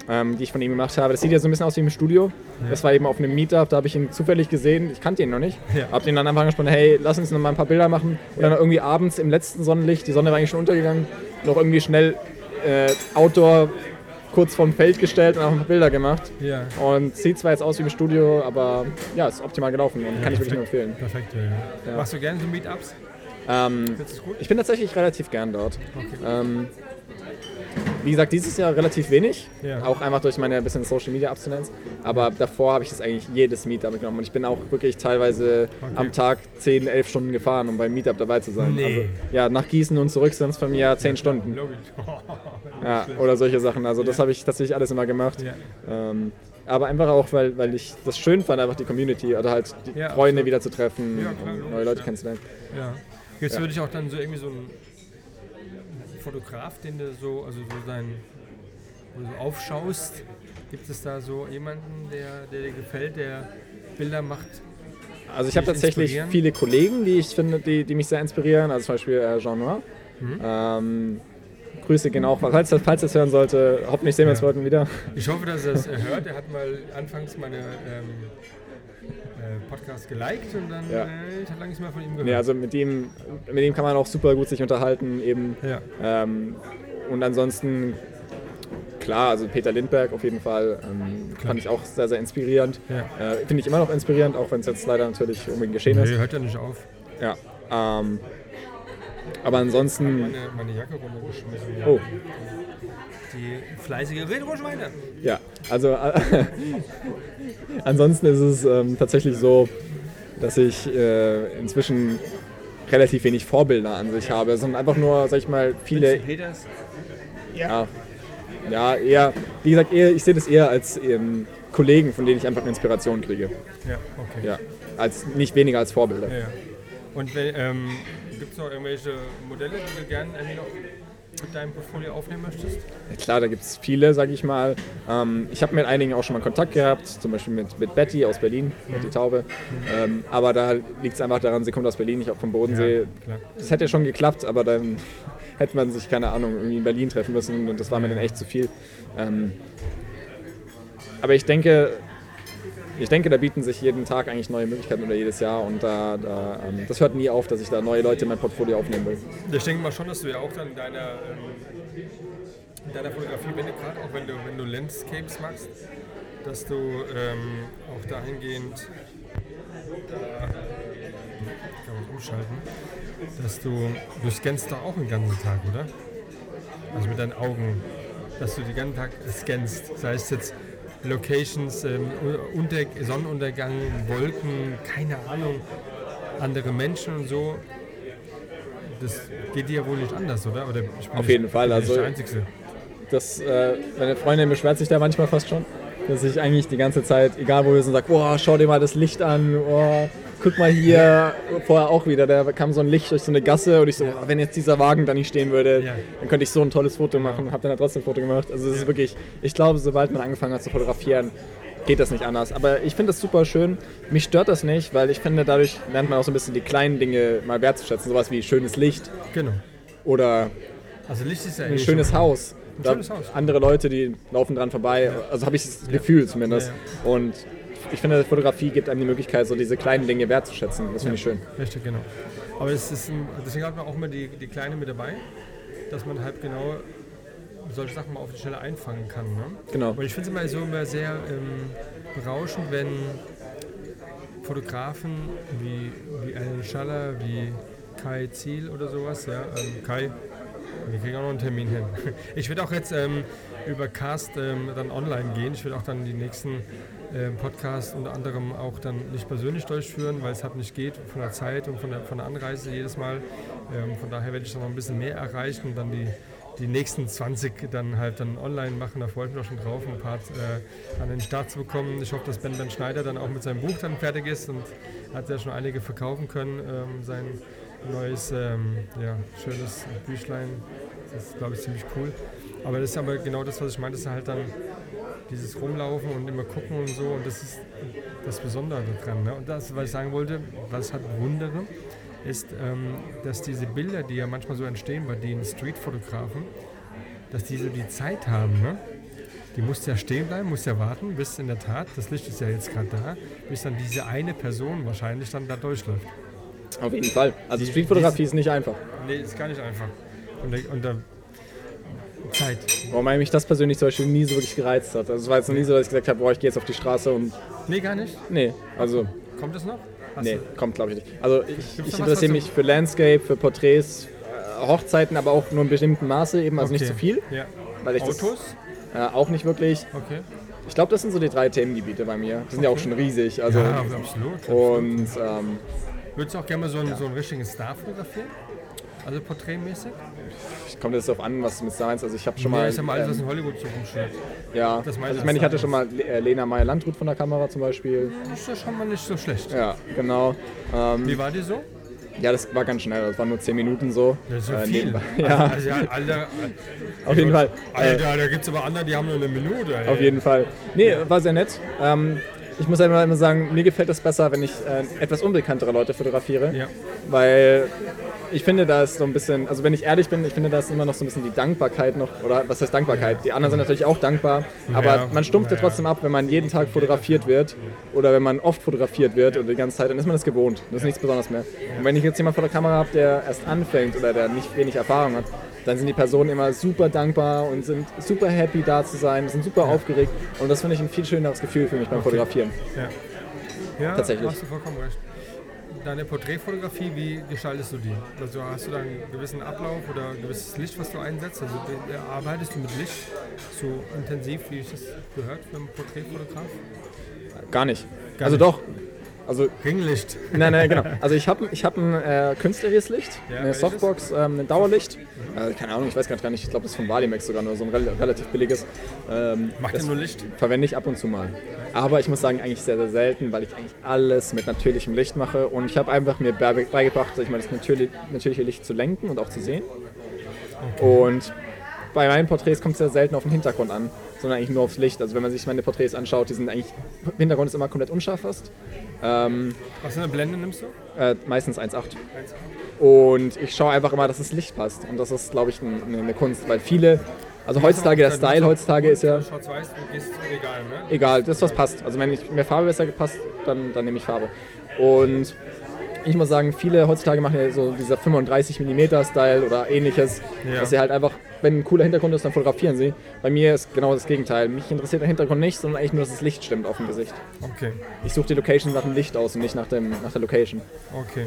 ähm, die ich von ihm gemacht habe, das sieht ja so ein bisschen aus wie im Studio. Das war eben auf einem Meetup, da habe ich ihn zufällig gesehen. Ich kannte ihn noch nicht.
Ja.
Hab den dann einfach angesprochen, hey, lass uns noch mal ein paar Bilder machen. Und dann irgendwie abends im letzten Sonnenlicht, die Sonne war eigentlich schon untergegangen, noch irgendwie schnell äh, Outdoor kurz vorm Feld gestellt und auch ein paar Bilder gemacht.
Ja.
Und sieht zwar jetzt aus wie im Studio, aber ja, ist optimal gelaufen und kann ich wirklich nur empfehlen.
Perfekt, ja, ja.
Ja.
Machst du gerne so Meetups?
Ähm, ich bin tatsächlich relativ gern dort.
Okay.
Ähm, wie gesagt, dieses Jahr relativ wenig,
Ja.
auch einfach durch meine bisschen Social Media Abstinenz. Aber davor habe ich das eigentlich jedes Meetup genommen und ich bin auch wirklich teilweise
Okay.
am Tag 10, 11 Stunden gefahren, um beim Meetup dabei zu sein.
Nee.
Also, ja, nach Gießen und zurück sind es von mir 10 Stunden.
Logisch.
Ja, oder solche Sachen. Also das habe ich tatsächlich alles immer gemacht. Ähm, aber einfach auch, weil, weil ich das schön fand, einfach die Community oder halt die Freunde wieder zu treffen und neue Leute kennenzulernen.
Ja. Jetzt würde ich auch dann so irgendwie so ein Fotograf, den du so, also so sein, wo du aufschaust. Gibt es da so jemanden, der, der dir gefällt, der Bilder macht?
Also ich habe tatsächlich viele Kollegen, die ich finde, die, die mich sehr inspirieren. Also zum Beispiel äh, Jean Noir.
Mhm.
Ähm, Grüße genau, falls das, falls das hören sollte. Hoffentlich sehen wir uns
Ja.
morgen wieder.
Ich hoffe, dass er es hört. Er hat mal anfangs meine ähm, äh, Podcast geliked und dann
Ja.
äh, ich habe lange nichts mehr von ihm gehört.
Nee, also mit ihm, mit ihm kann man auch super gut sich unterhalten. Eben.
ja.
Ähm, und ansonsten, klar, also Peter Lindberg auf jeden Fall. Ähm, fand ich auch sehr, sehr inspirierend.
Ja.
Äh, Finde ich immer noch inspirierend, auch wenn es jetzt leider natürlich unbedingt geschehen
Nee,
ist.
hört ja nicht auf.
Ja. Ähm, aber ansonsten,
Meine, meine Jacke runtergeschmissen.
oh,
Die fleißige Red ruhig weiter.
Ja, also äh, ansonsten ist es ähm, tatsächlich so, dass ich äh, inzwischen relativ wenig Vorbilder an sich habe, sondern einfach nur, sag ich mal, viele, ja, ja, eher, wie gesagt, eher, ich sehe das eher als ähm, Kollegen, von denen ich einfach Inspiration kriege.
Ja, okay.
Ja, als nicht weniger als Vorbilder.
Ja. Und ähm, gibt es noch irgendwelche Modelle, die du gerne noch mit deinem Portfolio aufnehmen möchtest?
Ja, Klar, da gibt es viele, sage ich mal. Ähm, ich habe mit einigen auch schon mal Kontakt gehabt, zum Beispiel mit, mit Betty aus Berlin, Betty Taube. Ähm, aber da liegt es einfach daran, sie kommt aus Berlin, nicht auch vom Bodensee.
klar.
Das hätte schon geklappt, aber dann hätte man sich, keine Ahnung, irgendwie in Berlin treffen müssen und das war mir dann echt zu viel. Ähm, aber ich denke, ich denke, da bieten sich jeden Tag eigentlich neue Möglichkeiten oder jedes Jahr und da, da ähm, das hört nie auf, dass ich da neue Leute in mein Portfolio aufnehmen will.
Ich denke mal schon, dass du ja auch dann in deiner, ähm, in deiner Fotografie, wenn du gerade auch wenn du, wenn du Landscapes machst, dass du ähm, auch dahingehend, da kann man umschalten, dass du, du scannst doch auch den ganzen Tag, oder? Also mit deinen Augen, dass du den ganzen Tag scannst. Das heißt jetzt Locations, ähm, unter, Sonnenuntergang, Wolken, keine Ahnung, andere Menschen und so. Das geht dir wohl nicht anders, oder? oder
Auf
nicht-
jeden Fall,
nicht
also-
der Einzige.
Das, äh, meine Freundin beschwert sich da manchmal fast schon, dass ich eigentlich die ganze Zeit, egal wo wir sind, sage, boah, schau dir mal das Licht an, oh, guck mal hier, vorher auch wieder, da kam so ein Licht durch so eine Gasse und ich so, oh, wenn jetzt dieser Wagen da nicht stehen würde,
Ja.
dann könnte ich so ein tolles Foto machen, habe dann halt trotzdem ein Foto gemacht. Also es ist wirklich, ich glaube, sobald man angefangen hat zu fotografieren, geht das nicht anders. Aber ich finde das super schön. Mich stört das nicht, weil ich finde, dadurch lernt man auch so ein bisschen die kleinen Dinge mal wertzuschätzen. Sowas wie schönes Licht
Genau.
oder
Also Licht ist ja
ein
eh
schönes Haus.
Ein schönes Haus.
Andere Leute, die laufen dran vorbei. Also habe ich das Gefühl zumindest.
Ja,
Und ich finde, Fotografie gibt einem die Möglichkeit, so diese kleinen Dinge wertzuschätzen. Das finde ich schön.
Richtig, genau. Aber es ist ein, deswegen hat man auch immer die, die Kleine mit dabei, dass man halt genau solche Sachen mal auf die Schnelle einfangen kann. Ne?
Genau.
Und ich finde es immer so immer sehr ähm, berauschend, wenn Fotografen wie, wie Alan Schaller, wie Kai Ziel oder sowas, ja, ähm, Kai, wir kriegen auch noch einen Termin hin. Ich werde auch jetzt ähm, über Cast ähm, dann online gehen. Ich werde auch dann die nächsten ähm, Podcasts unter anderem auch dann nicht persönlich durchführen, weil es halt nicht geht von der Zeit und von der, von der Anreise jedes Mal. Ähm, von daher werde ich dann noch ein bisschen mehr erreichen und dann die die nächsten 20 dann halt dann online machen. Da freue ich mich auch schon drauf, ein paar äh, an den Start zu bekommen. Ich hoffe, dass Ben Ben Schneider dann auch mit seinem Buch dann fertig ist und hat ja schon einige verkaufen können. Ähm, sein neues, ähm, ja, schönes Büchlein. Das ist, glaube ich, ziemlich cool. Aber das ist aber genau das, was ich meine, das ist halt dann dieses Rumlaufen und immer gucken und so. Und das ist das Besondere daran. Ne? Und das, was ich sagen wollte, was hat wundere, ist, ähm, dass diese Bilder, die ja manchmal so entstehen bei den Streetfotografen, dass die so die Zeit haben. Ne? Die muss ja stehen bleiben, muss ja warten, bis in der Tat, das Licht ist ja jetzt gerade da, bis dann diese eine Person wahrscheinlich dann da durchläuft.
Auf jeden Fall. Also Streetfotografie ist nicht einfach.
Nee, ist gar nicht einfach. Und, und der Zeit.
Wobei mich das persönlich zum Beispiel nie so wirklich gereizt hat. Also es war jetzt noch nie so, dass ich gesagt habe, boah, ich gehe jetzt auf die Straße und.
Nee, gar nicht.
Nee, also.
Kommt es noch? Hast
Nee,
du-
kommt glaube ich nicht. Also ich, ich interessiere mich für Landscape, für Porträts, äh, Hochzeiten, aber auch nur in bestimmtem Maße eben, also nicht
Okay.
zu viel.
Ja.
Weil ich das
Autos?
äh, auch nicht wirklich.
Okay.
Ich glaube, das sind so die drei Themengebiete bei mir. Die sind ja auch schon riesig. Also
ja, absolut.
und ähm,
Würdest du auch gerne mal so einen, so einen richtigen Star fotografieren? Also porträtmäßig?
kommt jetzt darauf an, was du mit meinst. Also ich habe schon
Ja,
mal.
ich sag mal alles, was
ähm,
in Hollywood so rumsteht.
ja,
das
also ich meine, ich hatte schon mal äh, Lena Meyer-Landrut von der Kamera zum Beispiel.
Das ist ja schon mal nicht so schlecht.
Ja, genau. Ähm,
Wie war die so?
ja, das war ganz schnell. Das waren nur 10 Minuten so.
Das ist ja
Äh,
viel.
nebenbei.
Also,
Ja,
also, ja, Alter,
auf jeden Fall. Äh,
Alter, da gibt es aber andere, die haben nur eine Minute. Ey.
Auf jeden Fall. Nee, war sehr nett. Ähm, ich muss halt immer sagen, mir gefällt es besser, wenn ich äh, etwas unbekanntere Leute fotografiere.
Ja.
Weil ich finde, da ist so ein bisschen, also wenn ich ehrlich bin, ich finde, da ist immer noch so ein bisschen die Dankbarkeit noch, oder was heißt Dankbarkeit? Die anderen sind natürlich auch dankbar, aber
Ja,
man stumpft ja
ja.
trotzdem ab, wenn man jeden Tag fotografiert wird oder wenn man oft fotografiert wird und die ganze Zeit, dann ist man das gewohnt. Das ist nichts Besonderes mehr. Und wenn ich jetzt jemanden vor der Kamera habe, der erst anfängt oder der nicht wenig Erfahrung hat, dann sind die Personen immer super dankbar und sind super happy da zu sein, sind super aufgeregt und das finde ich ein viel schöneres Gefühl für mich beim Fotografieren.
Ja, ja
Tatsächlich.
hast du vollkommen recht. Deine Porträtfotografie, wie gestaltest du die? Also hast du da einen gewissen Ablauf oder ein gewisses Licht, was du einsetzt? Also äh, arbeitest du mit Licht so intensiv, wie ich das gehört für einen Porträtfotograf?
Gar nicht.
Gar
also
nicht.
doch. Also
Ringlicht.
Nein, nein, genau. Also ich habe ich hab ein äh, künstlerisches Licht,
Ja,
eine? Softbox, ähm, ein Dauerlicht. Äh, keine Ahnung, ich weiß gar nicht. Ich glaube, das ist von Valimax sogar nur so ein rel relativ billiges. Ähm,
Macht
das
ihr nur Licht?
Verwende ich ab und zu mal. Aber ich muss sagen, eigentlich sehr, sehr selten, weil ich eigentlich alles mit natürlichem Licht mache. Und ich habe einfach mir be- beigebracht, ich mal, das natürlich, natürliche Licht zu lenken und auch zu sehen. Und bei meinen Porträts kommt es sehr selten auf den Hintergrund an, sondern eigentlich nur aufs Licht. Also wenn man sich meine Porträts anschaut, die sind eigentlich, der Hintergrund ist immer komplett unscharf fast. Ähm,
Was für eine Blende nimmst du?
äh, meistens 1,8. Und ich schaue einfach immer, dass das Licht passt. Und das ist, glaube ich, ein- eine, eine Kunst. Weil viele, also heutzutage, der Style heutzutage ist ja
Schwarz-Weiß, du gehst egal, ne?
egal, das was passt. Also wenn ich, mir Farbe besser passt, dann, dann nehme ich Farbe. Und ich muss sagen, viele heutzutage machen ja so dieser 35 mm Style oder ähnliches,
Ja.
dass sie halt einfach, wenn ein cooler Hintergrund ist, dann fotografieren sie. Bei mir ist genau das Gegenteil. Mich interessiert der Hintergrund nicht, sondern eigentlich nur, dass das Licht stimmt auf dem Gesicht.
Okay,
Ich suche die Location nach dem Licht aus und nicht nach, dem, nach der Location.
okay.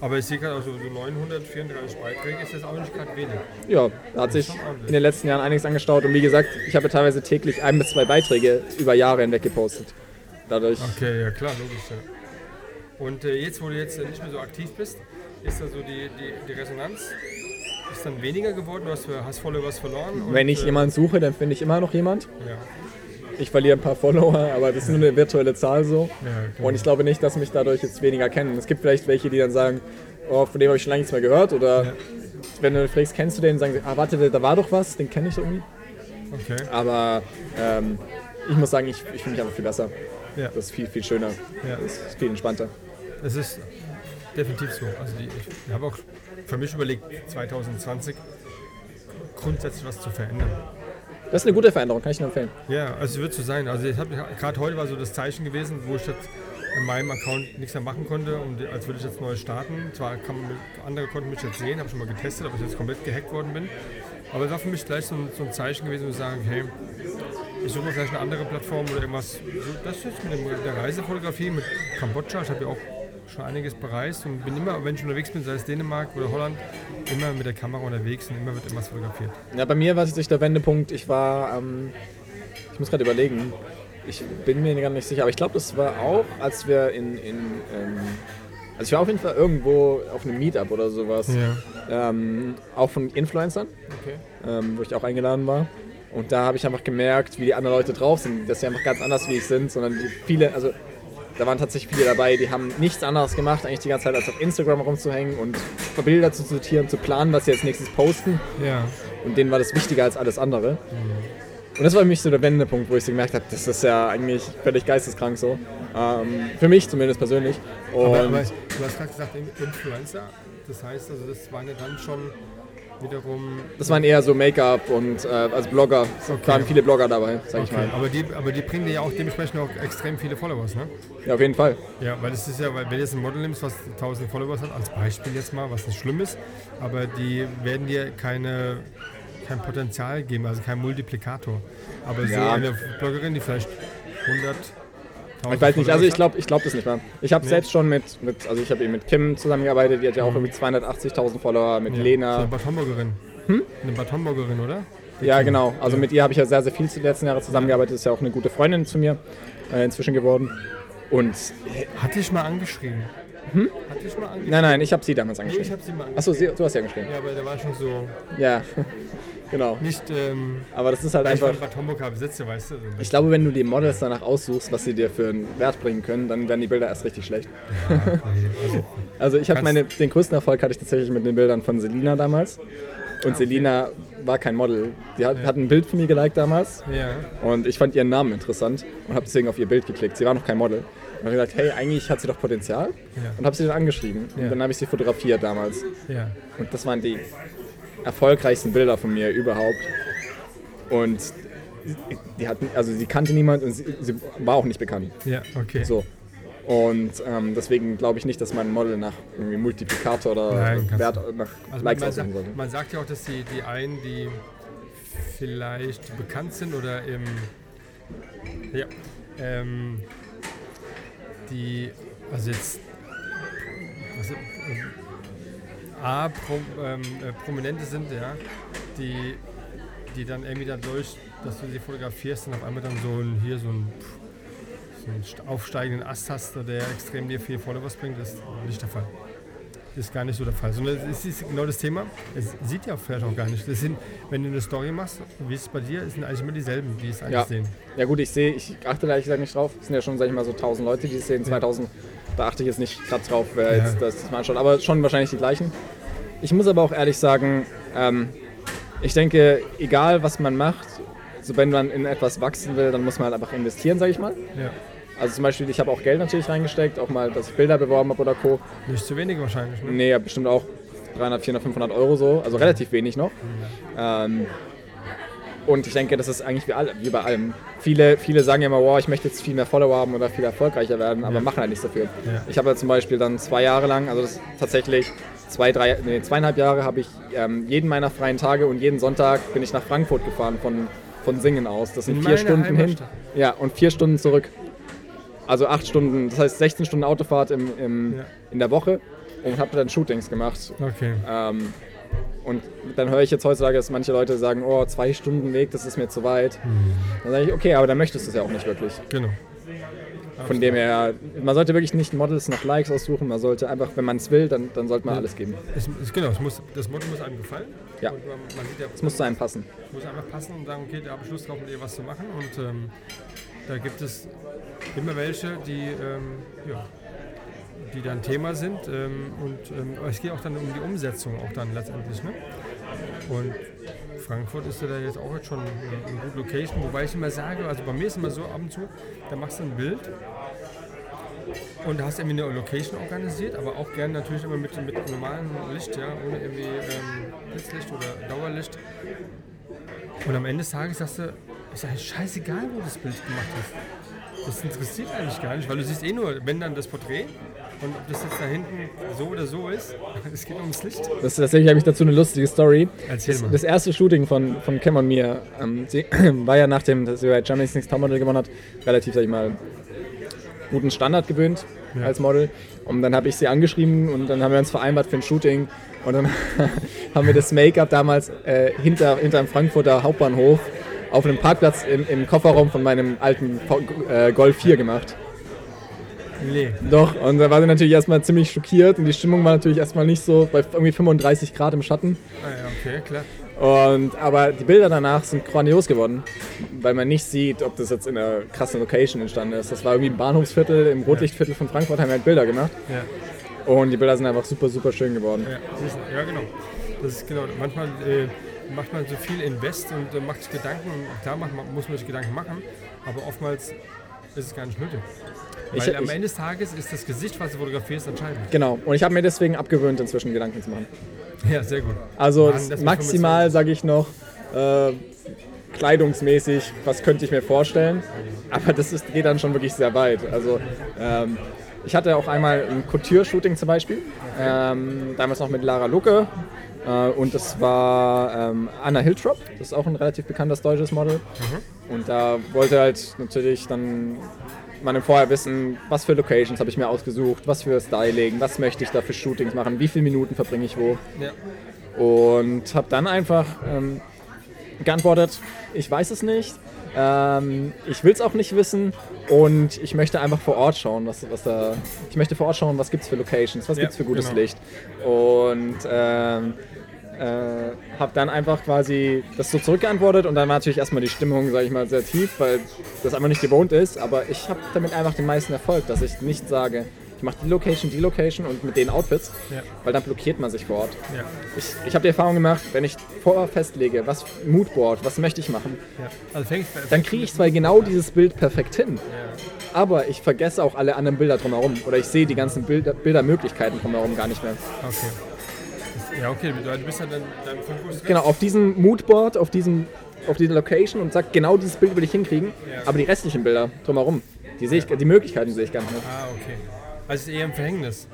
Aber ich sehe gerade, also so 934 Beiträge ist jetzt auch nicht gerade wenig.
Ja, da hat sich in den letzten Jahren einiges angestaut und wie gesagt, ich habe teilweise täglich ein bis zwei Beiträge über Jahre hinweg gepostet. Dadurch,
Okay, ja klar, logisch. Ja. Und äh, jetzt, wo du jetzt äh, nicht mehr so aktiv bist, ist da so die, die, die Resonanz ist dann weniger geworden? Du hast, hast Followers verloren?
wenn ich
äh,
jemanden suche, dann finde ich immer noch jemand.
Ja,
Ich verliere ein paar Follower, aber das ist nur eine virtuelle Zahl so.
ja genau.
Und ich glaube nicht, dass mich dadurch jetzt weniger kennen. Es gibt vielleicht welche, die dann sagen, oh, von dem habe ich schon lange nichts mehr gehört. Oder
Ja.
wenn du fragst, kennst du den, sagen sie, ah, warte, da war doch was, den kenne ich irgendwie.
okay.
Aber ähm, ich muss sagen, ich, ich finde mich einfach viel besser.
Ja.
Das ist viel, viel schöner.
Ja.
Das ist viel entspannter.
Es ist definitiv so. Also die, ich habe auch für mich überlegt, 2020 grundsätzlich was zu verändern.
Das ist eine gute Veränderung, kann ich nur empfehlen.
Ja, also wird so sein. Also ich habe gerade heute war so das Zeichen gewesen, wo ich jetzt in meinem Account nichts mehr machen konnte und als würde ich jetzt neu starten. Zwar kann man, andere konnten mich jetzt sehen, habe schon mal getestet, ob ich jetzt komplett gehackt worden bin. Aber es war für mich gleich so ein, so ein Zeichen gewesen, wo ich sagen, hey, ich suche mir vielleicht eine andere Plattform oder irgendwas. So, das ist mit dem, der Reisefotografie, mit Kambodscha. Ich habe ja auch schon einiges bereist und bin immer, wenn ich unterwegs bin, sei es Dänemark oder Holland, immer mit der Kamera unterwegs und immer wird immer fotografiert.
Ja, bei mir war es sich der Wendepunkt. Ich war, ähm, ich muss gerade überlegen, ich bin mir gar nicht sicher, aber ich glaube, das war auch, als wir in, in ähm, also ich war auf jeden Fall irgendwo auf einem Meetup oder sowas,
Ja.
ähm, auch von Influencern,
Okay.
ähm, wo ich auch eingeladen war. Und da habe ich einfach gemerkt, wie die anderen Leute drauf sind, dass sie einfach ganz anders wie ich sind, sondern die viele, also da waren tatsächlich viele dabei, die haben nichts anderes gemacht, eigentlich die ganze Zeit, als auf Instagram rumzuhängen und Bilder zu sortieren, zu planen, was sie als nächstes posten.
Ja.
Und denen war das wichtiger als alles andere. Und das war für mich so der Wendepunkt, wo ich so gemerkt habe, das ist ja eigentlich völlig geisteskrank so. Ähm, für mich zumindest persönlich. Und
Aber, aber du hast gerade gesagt, Influencer. Das heißt, also das waren ja dann schon wiederum.
das waren eher so Make-up und äh, als Blogger. Es
Okay.
waren viele Blogger dabei, sag ich
Okay,
mal.
aber, die, aber die bringen dir ja auch dementsprechend auch extrem viele Followers, ne?
Ja, auf jeden Fall.
Ja, weil es ist ja, weil wenn du jetzt ein Model nimmst, was 1000 Followers hat, als Beispiel jetzt mal, was nicht schlimm ist, aber die werden dir keine, kein Potenzial geben, also kein Multiplikator. Aber so
Ja.
eine Bloggerin, die vielleicht 100,
Ich weiß nicht, also ich glaube ich glaub das nicht mehr. Ich habe
Nee.
selbst schon mit, mit, also ich habe eben mit Kim zusammengearbeitet, die hat ja auch irgendwie 280.000 Follower, mit.
Ja.
Lena.
eine Bad Homburgerin. Hm? Eine Bad Homburgerin, oder?
Ja, genau. Also
Ja.
mit ihr habe ich ja sehr, sehr viel die letzten Jahre zusammengearbeitet. Ist ja auch eine gute Freundin zu mir äh, inzwischen geworden. Und
Hat dich mal angeschrieben. Hm? Hat dich mal angeschrieben?
nein, nein, ich habe sie damals
Nee, ich
angeschrieben.
habe sie mal angeschrieben.
Achso, sie- du hast ja angeschrieben.
Ja, aber der war schon so
Ja, genau.
nicht, ähm,
Aber das ist halt einfach.
von Bad Homburg habe Sitze, weißt du?
Ich glaube, wenn du die Models danach aussuchst, was sie dir für einen Wert bringen können, dann werden die Bilder erst richtig schlecht.
also,
Also ich habe meine, den größten Erfolg hatte ich tatsächlich mit den Bildern von Selina damals. Und Selina war kein Model. Die hat, hat ein Bild von mir geliked damals
ja.
und ich fand ihren Namen interessant und habe deswegen auf ihr Bild geklickt. Sie war noch kein Model. Und habe gesagt, hey, eigentlich hat sie doch Potenzial.
Ja.
Und habe sie dann angeschrieben. Und
Ja.
dann habe ich sie fotografiert damals.
Ja.
Und das waren die erfolgreichsten Bilder von mir überhaupt. Und die hatten, also sie kannte niemand und sie, sie war auch nicht bekannt.
Ja, okay.
So. Und ähm, deswegen glaube ich nicht, dass man ein Model nach irgendwie Multiplikator oder
Nein,
Wert nach
Also
Likes
sagt,
sollte.
man sagt ja auch, dass die, die einen, die vielleicht bekannt sind oder im. Ja. Ähm, die. Also jetzt. Was, A, Pro, ähm, äh, Prominente sind, ja, die, die dann irgendwie dadurch, dass du sie fotografierst, dann auf einmal dann so ein, hier so ein so einen st- aufsteigenden Ast hast, der extrem dir viel Followers bringt, das ist nicht der Fall. Das ist gar nicht so der Fall. Sondern es ist genau das Thema. Es sieht ja vielleicht auch gar nicht. Das sind, wenn du eine Story machst, wie ist es bei dir, es sind eigentlich immer dieselben, die es eigentlich
Ja.
sehen.
Ja gut, ich sehe, ich achte da ehrlich gesagt nicht drauf. Es sind ja schon, sag ich mal, so 1000 Leute, die es sehen. 2000, da achte ich jetzt nicht gerade drauf, wer
Ja.
jetzt das mal anschaut. Aber schon wahrscheinlich die gleichen. Ich muss aber auch ehrlich sagen, ähm, ich denke, egal was man macht, so wenn man in etwas wachsen will, dann muss man halt einfach investieren, sage ich mal.
Ja.
Also zum Beispiel, ich habe auch Geld natürlich reingesteckt, auch mal, dass ich Bilder beworben habe oder Co.
Nicht zu wenig wahrscheinlich. Ne?
Nee, ja, bestimmt auch 300, 400, 500 Euro so, also relativ wenig noch. Ähm, und ich denke, das ist eigentlich wie, alle, wie bei allem. Viele, viele sagen ja immer, wow, ich möchte jetzt viel mehr Follower haben oder viel erfolgreicher werden, aber
Ja.
machen halt nichts dafür.
Ja.
Ich habe ja zum Beispiel dann zwei Jahre lang, also tatsächlich zwei, drei, nee, zweieinhalb Jahre habe ich ähm, jeden meiner freien Tage und jeden Sonntag bin ich nach Frankfurt gefahren von, von Singen aus. Das sind
In
vier Stunden hin. Ja, und vier Stunden zurück. Also acht Stunden, das heißt 16 Stunden Autofahrt im, im,
Ja.
in der Woche und habe dann Shootings gemacht.
Okay.
Ähm, und dann höre ich jetzt heutzutage, dass manche Leute sagen, oh, zwei Stunden Weg, das ist mir zu weit. Dann sage ich, okay, aber dann möchtest du es ja auch nicht wirklich.
Genau.
Von dem her, man sollte wirklich nicht Models nach Likes aussuchen, man sollte einfach, wenn man es will, dann, dann sollte man
Ja.
alles geben.
Es, es, genau, es muss, das Motto muss einem gefallen.
Ja.
Man, man ja,
Es muss zu einem passen.
muss einfach passen und sagen, okay, da habe ich Lust drauf, mit ihr was zu machen. Und ähm, da gibt es immer welche, die, ähm, ja, die dann Thema sind. Ähm, und ähm, es geht auch dann um die Umsetzung auch dann letztendlich. Ne? Und Frankfurt ist ja da jetzt auch jetzt schon eine, gute Location, wobei ich immer sage, also bei mir ist immer so ab und zu, da machst du ein Bild und da hast du irgendwie eine Location organisiert, aber auch gerne natürlich immer mit, mit normalem Licht, ja, ohne irgendwie ähm, Blitzlicht oder Dauerlicht. Und am Ende des Tages sagst du, ist eigentlich scheißegal, wo das Bild gemacht ist. Das interessiert eigentlich gar nicht, weil du siehst eh nur, wenn dann das Porträt und ob das jetzt da hinten so oder so ist, es geht ums Licht.
Das, tatsächlich habe ich dazu eine lustige Story.
Erzähl
Das,
mal.
das erste Shooting von, von Kim und mir, ähm, sie war ja nachdem, dass sie bei Germany's Next Topmodel gewonnen hat, relativ, sag ich mal, guten Standard gewöhnt
Ja.
als Model. Und dann habe ich sie angeschrieben und dann haben wir uns vereinbart für ein Shooting. Und dann haben wir das Make-up damals äh, hinter, hinter dem Frankfurter Hauptbahnhof auf einem Parkplatz im, im Kofferraum von meinem alten äh, Golf 4 gemacht.
Nee.
Doch, und da war sie natürlich erstmal ziemlich schockiert und die Stimmung war natürlich erstmal nicht so bei irgendwie 35 Grad im Schatten.
Ah ja, okay, klar.
Und, aber die Bilder danach sind grandios geworden, weil man nicht sieht, ob das jetzt in einer krassen Location entstanden ist. Das war irgendwie im Bahnhofsviertel, im Rotlichtviertel von Frankfurt haben wir halt Bilder gemacht
Ja,
und die Bilder sind einfach super, super schön geworden.
ja, ja genau. Das ist genau. Manchmal äh, macht man so viel Invest und äh, macht sich Gedanken. Klar macht, man- muss man sich Gedanken machen, aber oftmals ist es gar nicht nötig. Weil
Ich-
am
ich-
Ende des Tages ist das Gesicht, was du fotografierst, entscheidend.
Genau, und ich habe mir deswegen abgewöhnt, inzwischen Gedanken zu machen.
Ja, sehr gut.
Also
Mann,
maximal sage ich noch, äh, kleidungsmäßig, was könnte ich mir vorstellen. Aber das ist, geht dann schon wirklich sehr weit. Also ähm, ich hatte auch einmal ein Couture-Shooting zum Beispiel, ähm, damals noch mit Lara Lucke. Äh, und das war ähm, Anna Hiltrop, das ist auch ein relativ bekanntes deutsches Model. Und da wollte halt natürlich dann man im Vorher wissen, was für Locations habe ich mir ausgesucht, was für Styling, was möchte ich da für Shootings machen, wie viele Minuten verbringe ich wo.
Ja.
Und habe dann einfach ähm, geantwortet, ich weiß es nicht, ähm, ich will es auch nicht wissen und ich möchte einfach vor Ort schauen, was, was da, ich möchte vor Ort schauen, was gibt es für Locations, was
Ja,
gibt es für gutes
genau.
Licht. Und ähm, äh, habe dann einfach quasi das so zurückgeantwortet und dann war natürlich erstmal die Stimmung, sage ich mal, sehr tief, weil das einfach nicht gewohnt ist, aber ich habe damit einfach den meisten Erfolg, dass ich nicht sage, ich mache die Location, die Location und mit den Outfits,
Ja.
weil dann blockiert man sich vor Ort.
Ja.
Ich, ich habe die Erfahrung gemacht, wenn ich vorher festlege, was Moodboard, was möchte ich machen,
ja. Also fängst,
dann kriege ich zwar genau dieses Bild perfekt hin, aber ich vergesse auch alle anderen Bilder drumherum oder ich sehe die ganzen Bilder, Bildermöglichkeiten drumherum gar nicht mehr.
Okay. Ja, okay, du bist ja dann, dann Fokus.
Genau, auf diesem Moodboard, auf diesem auf diese Location und sag, genau dieses Bild will ich hinkriegen,
Ja.
aber die restlichen Bilder drumherum, die sehe ich, die Möglichkeiten sehe ich gar nicht mehr.
Ah, okay. Also es ist eher ein Verhängnis.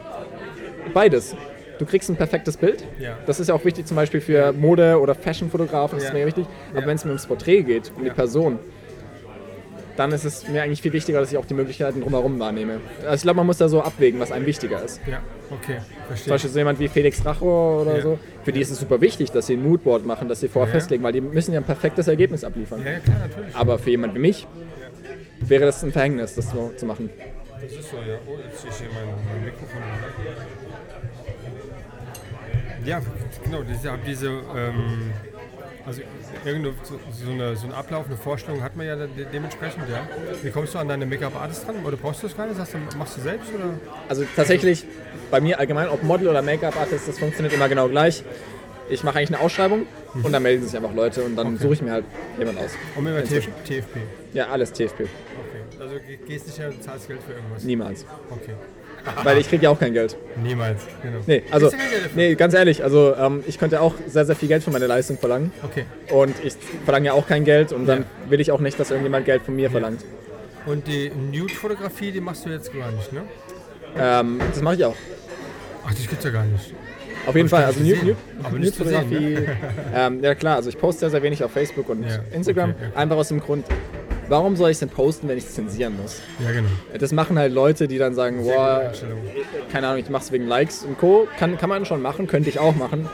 Beides. Du kriegst ein perfektes Bild.
Ja.
Das ist ja auch wichtig zum Beispiel für Mode- oder Fashion-Fotografen, das ist
Ja.
mir wichtig. Aber wenn es mir ums Porträt geht, um die Person, dann ist es mir eigentlich viel wichtiger, dass ich auch die Möglichkeiten drumherum wahrnehme. Also ich glaube, man muss da so abwägen, was einem wichtiger ist.
Ja, okay.
Zum
Verstehe.
Beispiel so jemand wie Felix Racho oder
Ja.
so, für die ist es super wichtig, dass sie ein Moodboard machen, dass sie vorher
Ja.
festlegen, weil die müssen ja ein perfektes Ergebnis abliefern.
Ja, ja, klar, natürlich.
Aber für jemand wie mich wäre das ein Verhängnis, das so zu machen.
Das ist so, ja. Oh, jetzt ist hier mein, mein Mikrofon. Ja, genau. Ich habe diese, ähm, also irgendeine, so, so, eine, so einen Ablauf, eine Vorstellung hat man ja de dementsprechend, ja. Wie kommst du an deine Make-up-Artist dran? Oder brauchst du das gar nicht? Du, machst du selbst? Oder?
Also tatsächlich bei mir allgemein, ob Model oder Make-up-Artist, das funktioniert immer genau gleich. Ich mache eigentlich eine Ausschreibung und dann melden sich einfach Leute und dann suche ich mir halt jemand aus.
Und mit
Inzwischen.
TFP.
Ja, alles TFP.
Okay. Also ge- gehst nicht her und zahlst Geld für irgendwas.
Niemals.
Okay.
Weil ich kriege ja auch kein Geld.
Niemals, genau.
Nee, also, nee, ganz ehrlich, also ähm, ich könnte auch sehr, sehr viel Geld für meine Leistung verlangen.
Okay.
Und ich verlange ja auch kein Geld und dann
Ja.
will ich auch nicht, dass irgendjemand Geld von mir verlangt.
Und die Nude-Fotografie, die machst du jetzt gar nicht, ne?
Ähm, das mache ich auch.
Ach, das gibt's ja gar nicht.
Auf jeden Fall, also
sehen,
Nude-Fotografie. ähm, ja klar, also ich poste sehr, sehr wenig auf Facebook und
Ja,
Instagram.
okay, okay.
Einfach aus dem Grund, warum soll ich es denn posten, wenn ich es zensieren muss?
Ja, genau.
Das machen halt Leute, die dann sagen, boah, keine Ahnung, ich mache es wegen Likes und Co. Kann, kann man schon machen, könnte ich auch machen.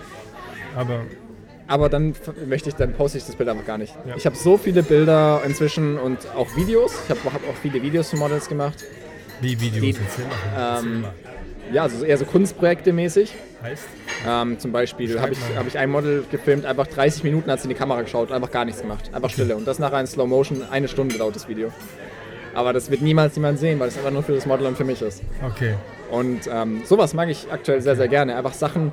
Aber
Aber dann möchte ich, dann poste ich das Bild einfach gar nicht.
Ja.
Ich habe so viele Bilder inzwischen und auch Videos. Ich habe hab auch viele Videos zu Models gemacht.
wie Videos
Die- Ähm. Ja, also eher so Kunstprojekte mäßig.
Heißt?
Ähm, zum Beispiel habe ich, hab ich ein Model gefilmt, einfach 30 Minuten hat sie in die Kamera geschaut einfach gar nichts gemacht. Einfach Stille. Und das nachher in Slow Motion, eine Stunde dauert das Video. Aber das wird niemals jemand sehen, weil es einfach nur für das Model und für mich ist.
Okay.
Und ähm, sowas mag ich aktuell sehr, sehr gerne. Einfach Sachen,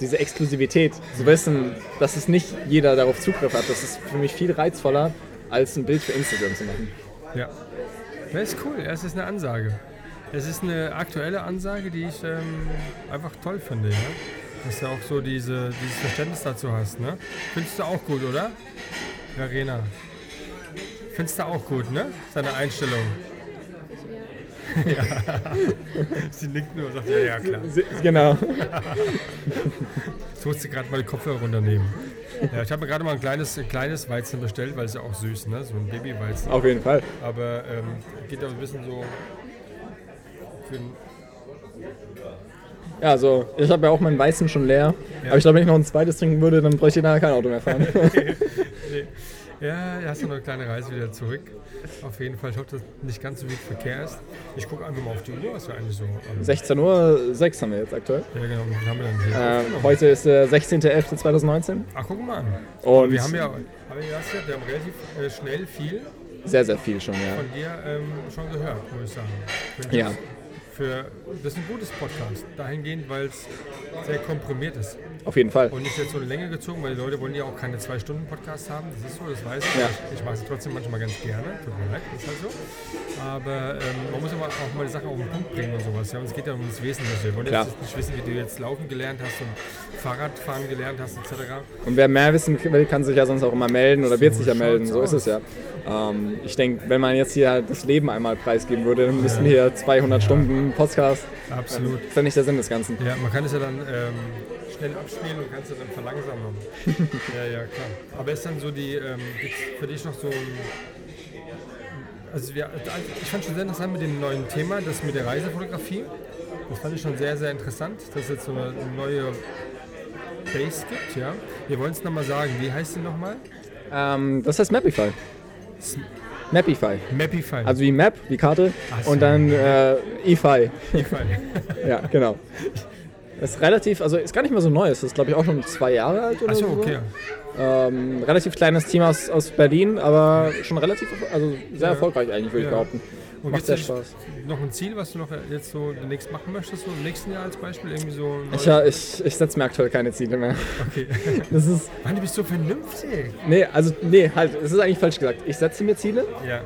diese Exklusivität, zu wissen, dass es nicht jeder darauf Zugriff hat. Das ist für mich viel reizvoller, als ein Bild für Instagram zu machen.
Ja. Das ist cool. Es ist eine Ansage. Es ist eine aktuelle Ansage, die ich ähm, einfach toll finde. Ja? Dass du auch so diese, dieses Verständnis dazu hast, ne? Findest du auch gut, oder? Verena. Findest du auch gut, ne? Seine Einstellung. ja. Sie nickt nur und sagt, ja, ja, klar.
Genau.
Jetzt musst du gerade mal den Kopfhörer runternehmen. Ja, ich habe mir gerade mal ein kleines, ein kleines Weizen bestellt, weil es ja auch süß, ne? So ein Babyweizen.
Auf jeden Fall.
Aber ähm, geht auch ein bisschen so für den
Ja, also ich habe ja auch meinen Weißen schon leer.
Ja.
Aber ich glaube, wenn ich noch ein zweites trinken würde, dann bräuchte ich nachher kein Auto mehr fahren.
Ja, hast du noch eine kleine Reise wieder zurück. Auf jeden Fall. Ich hoffe, dass nicht ganz so viel Verkehr ist. Ich gucke einfach mal auf die Uhr, was wir eigentlich so. Ähm,
16 Uhr 6 haben wir jetzt aktuell.
ja, genau. Was haben wir denn hier?
Ähm, heute ist der 16.11.2019
Ach, guck mal an.
und
Wir haben ja, ja, das ja, wir haben relativ äh, schnell viel
sehr, sehr viel schon, ja.
von dir ähm, schon gehört, muss ich sagen. Ich
Ja.
Das Für, das ist ein gutes Podcast, dahingehend, weil es sehr komprimiert ist.
Auf jeden Fall.
Und nicht jetzt so eine Länge gezogen, weil die Leute wollen ja auch keine zwei Stunden Podcasts haben. Das ist so, das weiß ich.
Ja.
Ich, ich mache es trotzdem manchmal ganz gerne. Tut mir leid, ist halt so. Aber ähm, man muss aber auch mal die Sachen auf den Punkt bringen und sowas. Ja, und es geht ja um das Wesentliche. Wir wollen
Klar.
jetzt nicht wissen, wie du jetzt laufen gelernt hast und Fahrradfahren gelernt hast, etc.
Und wer mehr wissen will, kann sich ja sonst auch immer melden oder wird
So
sich ja melden. So ist es ja. Ähm, ich denke, wenn man jetzt hier das Leben einmal preisgeben würde, dann müssten hier 200 Stunden Podcast.
Absolut.
Das ist ja nicht der Sinn des Ganzen.
Ja, man kann es ja dann ähm, schnell abspielen und kann es dann verlangsamen. ja, ja, klar. Aber ist dann so die, ähm, für dich noch so ein. Also wir, ich fand schon sehr interessant mit dem neuen Thema, das mit der Reisefotografie. Das fand ich schon sehr, sehr interessant, dass es jetzt so eine neue Base gibt, ja. Wir wollen es nochmal sagen, wie heißt die nochmal?
Ähm, das heißt Mapify. Mapify.
Mapify.
Also wie Map, wie Karte
Ach so.
und dann äh, EFI.
Mapify.
Ja, genau. Das ist relativ, also ist gar nicht mehr so neu. Es ist, glaube ich, auch schon zwei Jahre alt oder
Achso,
so.
okay.
Ähm, relativ kleines Team aus, aus Berlin, aber schon relativ, also sehr
Ja.
erfolgreich eigentlich, würde
Ja.
ich behaupten.
Und
Macht sehr Spaß.
noch ein Ziel, was du noch jetzt so demnächst machen möchtest, so im nächsten Jahr als Beispiel? Irgendwie so
Ich, ja, ich, ich setze mir aktuell keine Ziele mehr.
Okay.
Das ist,
Mann, du bist so vernünftig.
nee, also, nee, halt, es ist eigentlich falsch gesagt. Ich setze mir Ziele,
Ja.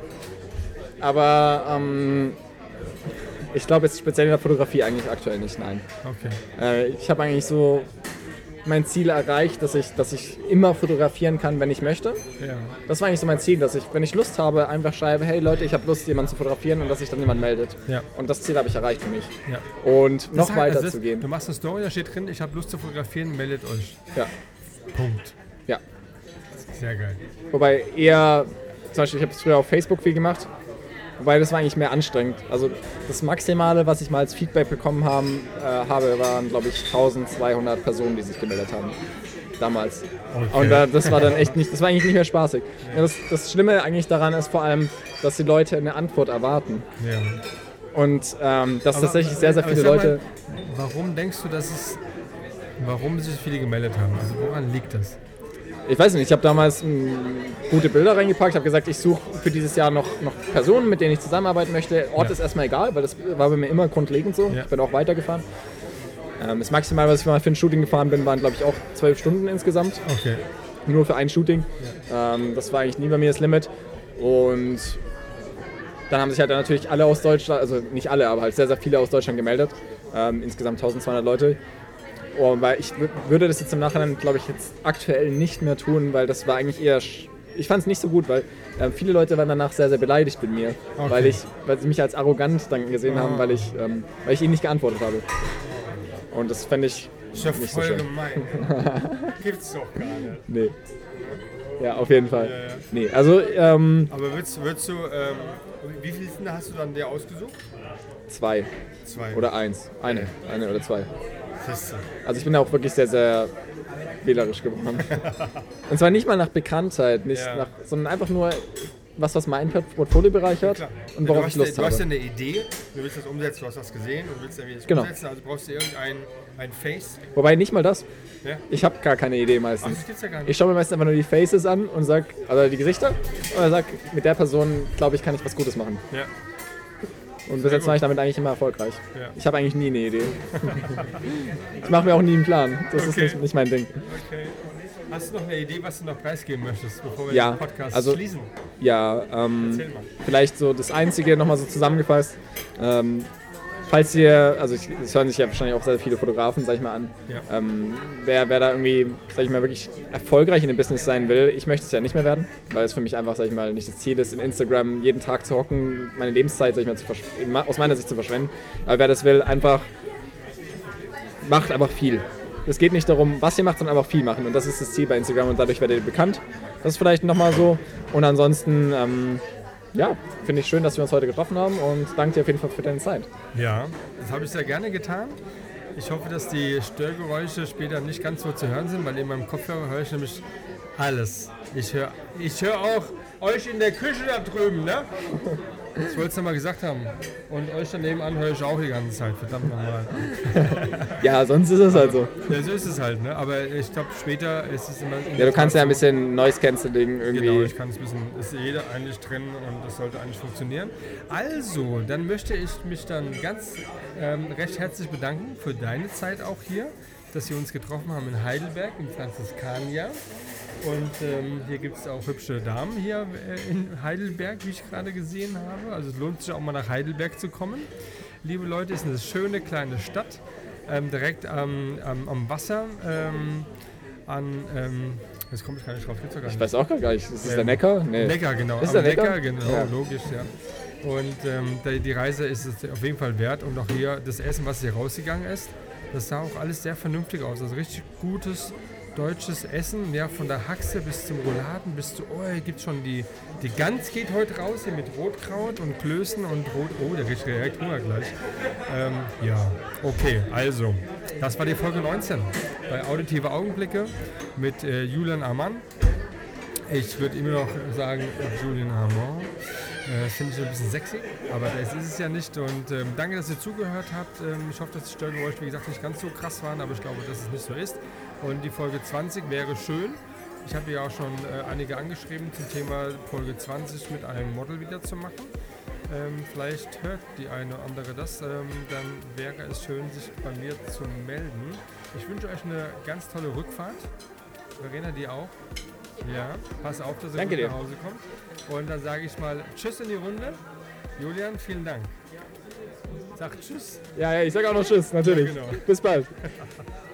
aber ähm, ich glaube jetzt speziell in der Fotografie eigentlich aktuell nicht, nein.
Okay.
Äh, ich habe eigentlich so mein Ziel erreicht, dass ich, dass ich immer fotografieren kann, wenn ich möchte.
Ja.
Das war eigentlich so mein Ziel, dass ich, wenn ich Lust habe, einfach schreibe, hey Leute, ich habe Lust, jemanden zu fotografieren und dass sich dann jemand meldet.
Ja.
Und das Ziel habe ich erreicht für mich.
ja.
Und noch
Das heißt,
weiter
also das-
zu gehen.
Du machst eine Story, da steht drin, ich habe Lust zu fotografieren, meldet euch.
Ja.
Punkt.
ja.
Sehr geil.
Wobei eher, zum Beispiel, ich habe es früher auf Facebook viel gemacht, wobei das war eigentlich mehr anstrengend. Also das Maximale, was ich mal als Feedback bekommen haben, äh, habe, waren, glaube ich, 1200 Personen, die sich gemeldet haben. Damals.
Okay.
Und äh, das war dann echt nicht, das war eigentlich nicht mehr spaßig. Ja, das, das Schlimme eigentlich daran ist vor allem, dass die Leute eine Antwort erwarten.
Ja.
Und ähm, dass
Aber-
tatsächlich sehr, sehr
aber
viele
sag mal,
Leute.
Warum denkst du, dass es. Warum sich so viele gemeldet haben? Also woran liegt das?
Ich weiß nicht, ich habe damals mh, gute Bilder reingepackt, habe gesagt, ich suche für dieses Jahr noch, noch Personen, mit denen ich zusammenarbeiten möchte. Ort
Ja.
ist erstmal egal, weil das war bei mir immer grundlegend so.
Ja.
Ich bin auch weitergefahren. Ähm, das Maximal, was ich mal für ein Shooting gefahren bin, waren glaube ich auch zwölf Stunden insgesamt.
Okay.
Nur für ein Shooting. Ähm, das war eigentlich nie bei mir das Limit. Und dann haben sich halt natürlich alle aus Deutschland, also nicht alle, aber halt sehr, sehr viele aus Deutschland gemeldet. Ähm, insgesamt 1200 Leute. Oh, weil ich wü- würde das jetzt im Nachhinein, glaube ich, jetzt aktuell nicht mehr tun, weil das war eigentlich eher. Ich fand es nicht so gut, weil ähm, viele Leute waren danach sehr, sehr beleidigt mit mir,
Okay.
weil, ich, weil sie mich als arrogant dann gesehen haben,
Ah.
weil ich, ähm, weil ich ihnen nicht geantwortet habe. Und das fände ich
Ist ja
nicht so
voll
schön.
gemein. Gibt's doch gar nicht.
Nee. Ja, auf jeden Fall.
Ja, ja.
Nee, also ähm,
Aber würdest, würdest du. Ähm, wie viele hast du dann dir ausgesucht?
zwei
Zwei.
oder eins. Eine. Eine oder zwei. Also ich bin auch wirklich sehr, sehr wählerisch geworden. Und zwar nicht mal nach Bekanntheit, nicht
Ja.
nach, sondern einfach nur was, was mein Portfolio bereichert
Klar.
und
Ja,
worauf
du
ich Lust
ja- Du hast ja
habe.
eine Idee, du willst das umsetzen, du hast das gesehen und willst irgendwie das
Genau.
umsetzen, also brauchst du irgendein ein Face.
Wobei nicht mal das.
Ja?
Ich habe gar keine Idee
Ach,
meistens.
gibt's ja.
Ich schaue mir meistens einfach nur die Faces an und sag, also die Gesichter, und sag, mit der Person, glaube ich, kann ich was Gutes machen.
Ja.
Und bis jetzt war ich damit eigentlich immer erfolgreich.
Ja.
Ich habe eigentlich nie eine Idee. ich mache mir auch nie einen Plan. Das ist
Okay.
nicht, nicht mein Ding.
Okay. Hast du noch eine Idee, was du noch preisgeben möchtest, bevor wir
Ja,
den Podcast
also-
schließen?
Ja, ähm,
Erzähl mal.
vielleicht so das Einzige nochmal so zusammengefasst. Ähm, falls ihr, also es hören sich ja wahrscheinlich auch sehr viele Fotografen, sag ich mal, an,
Ja.
ähm, wer, wer da irgendwie, sag ich mal, wirklich erfolgreich in dem Business sein will, ich möchte es ja nicht mehr werden, weil es für mich einfach, sag ich mal, nicht das Ziel ist, in Instagram jeden Tag zu hocken, meine Lebenszeit, sag ich mal, aus meiner Sicht zu verschwenden. Aber wer das will, einfach macht einfach viel. Es geht nicht darum, was ihr macht, sondern einfach viel machen. Und das ist das Ziel bei Instagram und dadurch werdet ihr bekannt. Das ist vielleicht nochmal so. Und ansonsten, ähm, ja, finde ich schön, dass wir uns heute getroffen haben und danke dir auf jeden Fall für deine Zeit.
Ja, das habe ich sehr gerne getan. Ich hoffe, dass die Störgeräusche später nicht ganz so zu hören sind, weil in meinem Kopfhörer höre ich nämlich alles. Ich höre ich hör auch euch in der Küche da drüben, ne? Ich wollte es nochmal gesagt haben. Und euch daneben an höre ich auch die ganze Zeit, verdammt nochmal.
Ja, sonst ist es halt so.
Ja, so ist es halt, ne? Aber ich glaube, später ist es immer.
Ja, du kannst ja ein bisschen Noise Cancelling irgendwie.
Genau, ich kann es wissen. Ist jeder eigentlich drin und das sollte eigentlich funktionieren. Also, dann möchte ich mich dann ganz ähm, recht herzlich bedanken für deine Zeit auch hier, dass wir uns getroffen haben in Heidelberg, im Franziskanier. Und ähm, hier gibt es auch hübsche Damen hier äh, in Heidelberg, wie ich gerade gesehen habe. Also es lohnt sich auch mal nach Heidelberg zu kommen. Liebe Leute, ist eine schöne kleine Stadt, ähm, direkt am, am, am Wasser. Ähm, an, ähm, jetzt komme ich gar nicht drauf, gibt's gar
Ich
nicht.
weiß auch gar nicht. Ist das der Neckar? Nee.
Neckar, genau.
Ist der Neckar?
genau,
Ja.
logisch, ja. Und ähm, die, die Reise ist es auf jeden Fall wert. Und auch hier das Essen, was hier rausgegangen ist, das sah auch alles sehr vernünftig aus. Also richtig gutes deutsches Essen, ja, von der Haxe bis zum Rouladen, bis zu, oh, hier gibt schon die, die Gans geht heute raus, hier mit Rotkraut und Klößen und Rot, oh, der kriegt direkt Hunger gleich. Ähm, ja, okay, also, das war die Folge 19 bei Auditive Augenblicke mit äh, Julian Amann. Ich würde immer noch sagen, Julian Armand. Äh, Finde ich so ein bisschen sexy, aber das ist es ja nicht. Und ähm, danke, dass ihr zugehört habt. Ähm, ich hoffe, dass die Störgeräusche, wie gesagt, nicht ganz so krass waren, aber ich glaube, dass es nicht so ist. Und die Folge 20 wäre schön. Ich habe ja auch schon äh, einige angeschrieben zum Thema Folge 20 mit einem Model wieder zu machen. Ähm, vielleicht hört die eine oder andere das. Ähm, dann wäre es schön, sich bei mir zu melden. Ich wünsche euch eine ganz tolle Rückfahrt. Verena, die auch. Ja, pass auf, dass ihr
Danke
gut
dir.
nach Hause kommt. Und dann sage ich mal Tschüss in die Runde. Julian, vielen Dank. Sag Tschüss.
Ja, ja, ich sag auch noch Tschüss, natürlich.
Ja, genau.
Bis bald.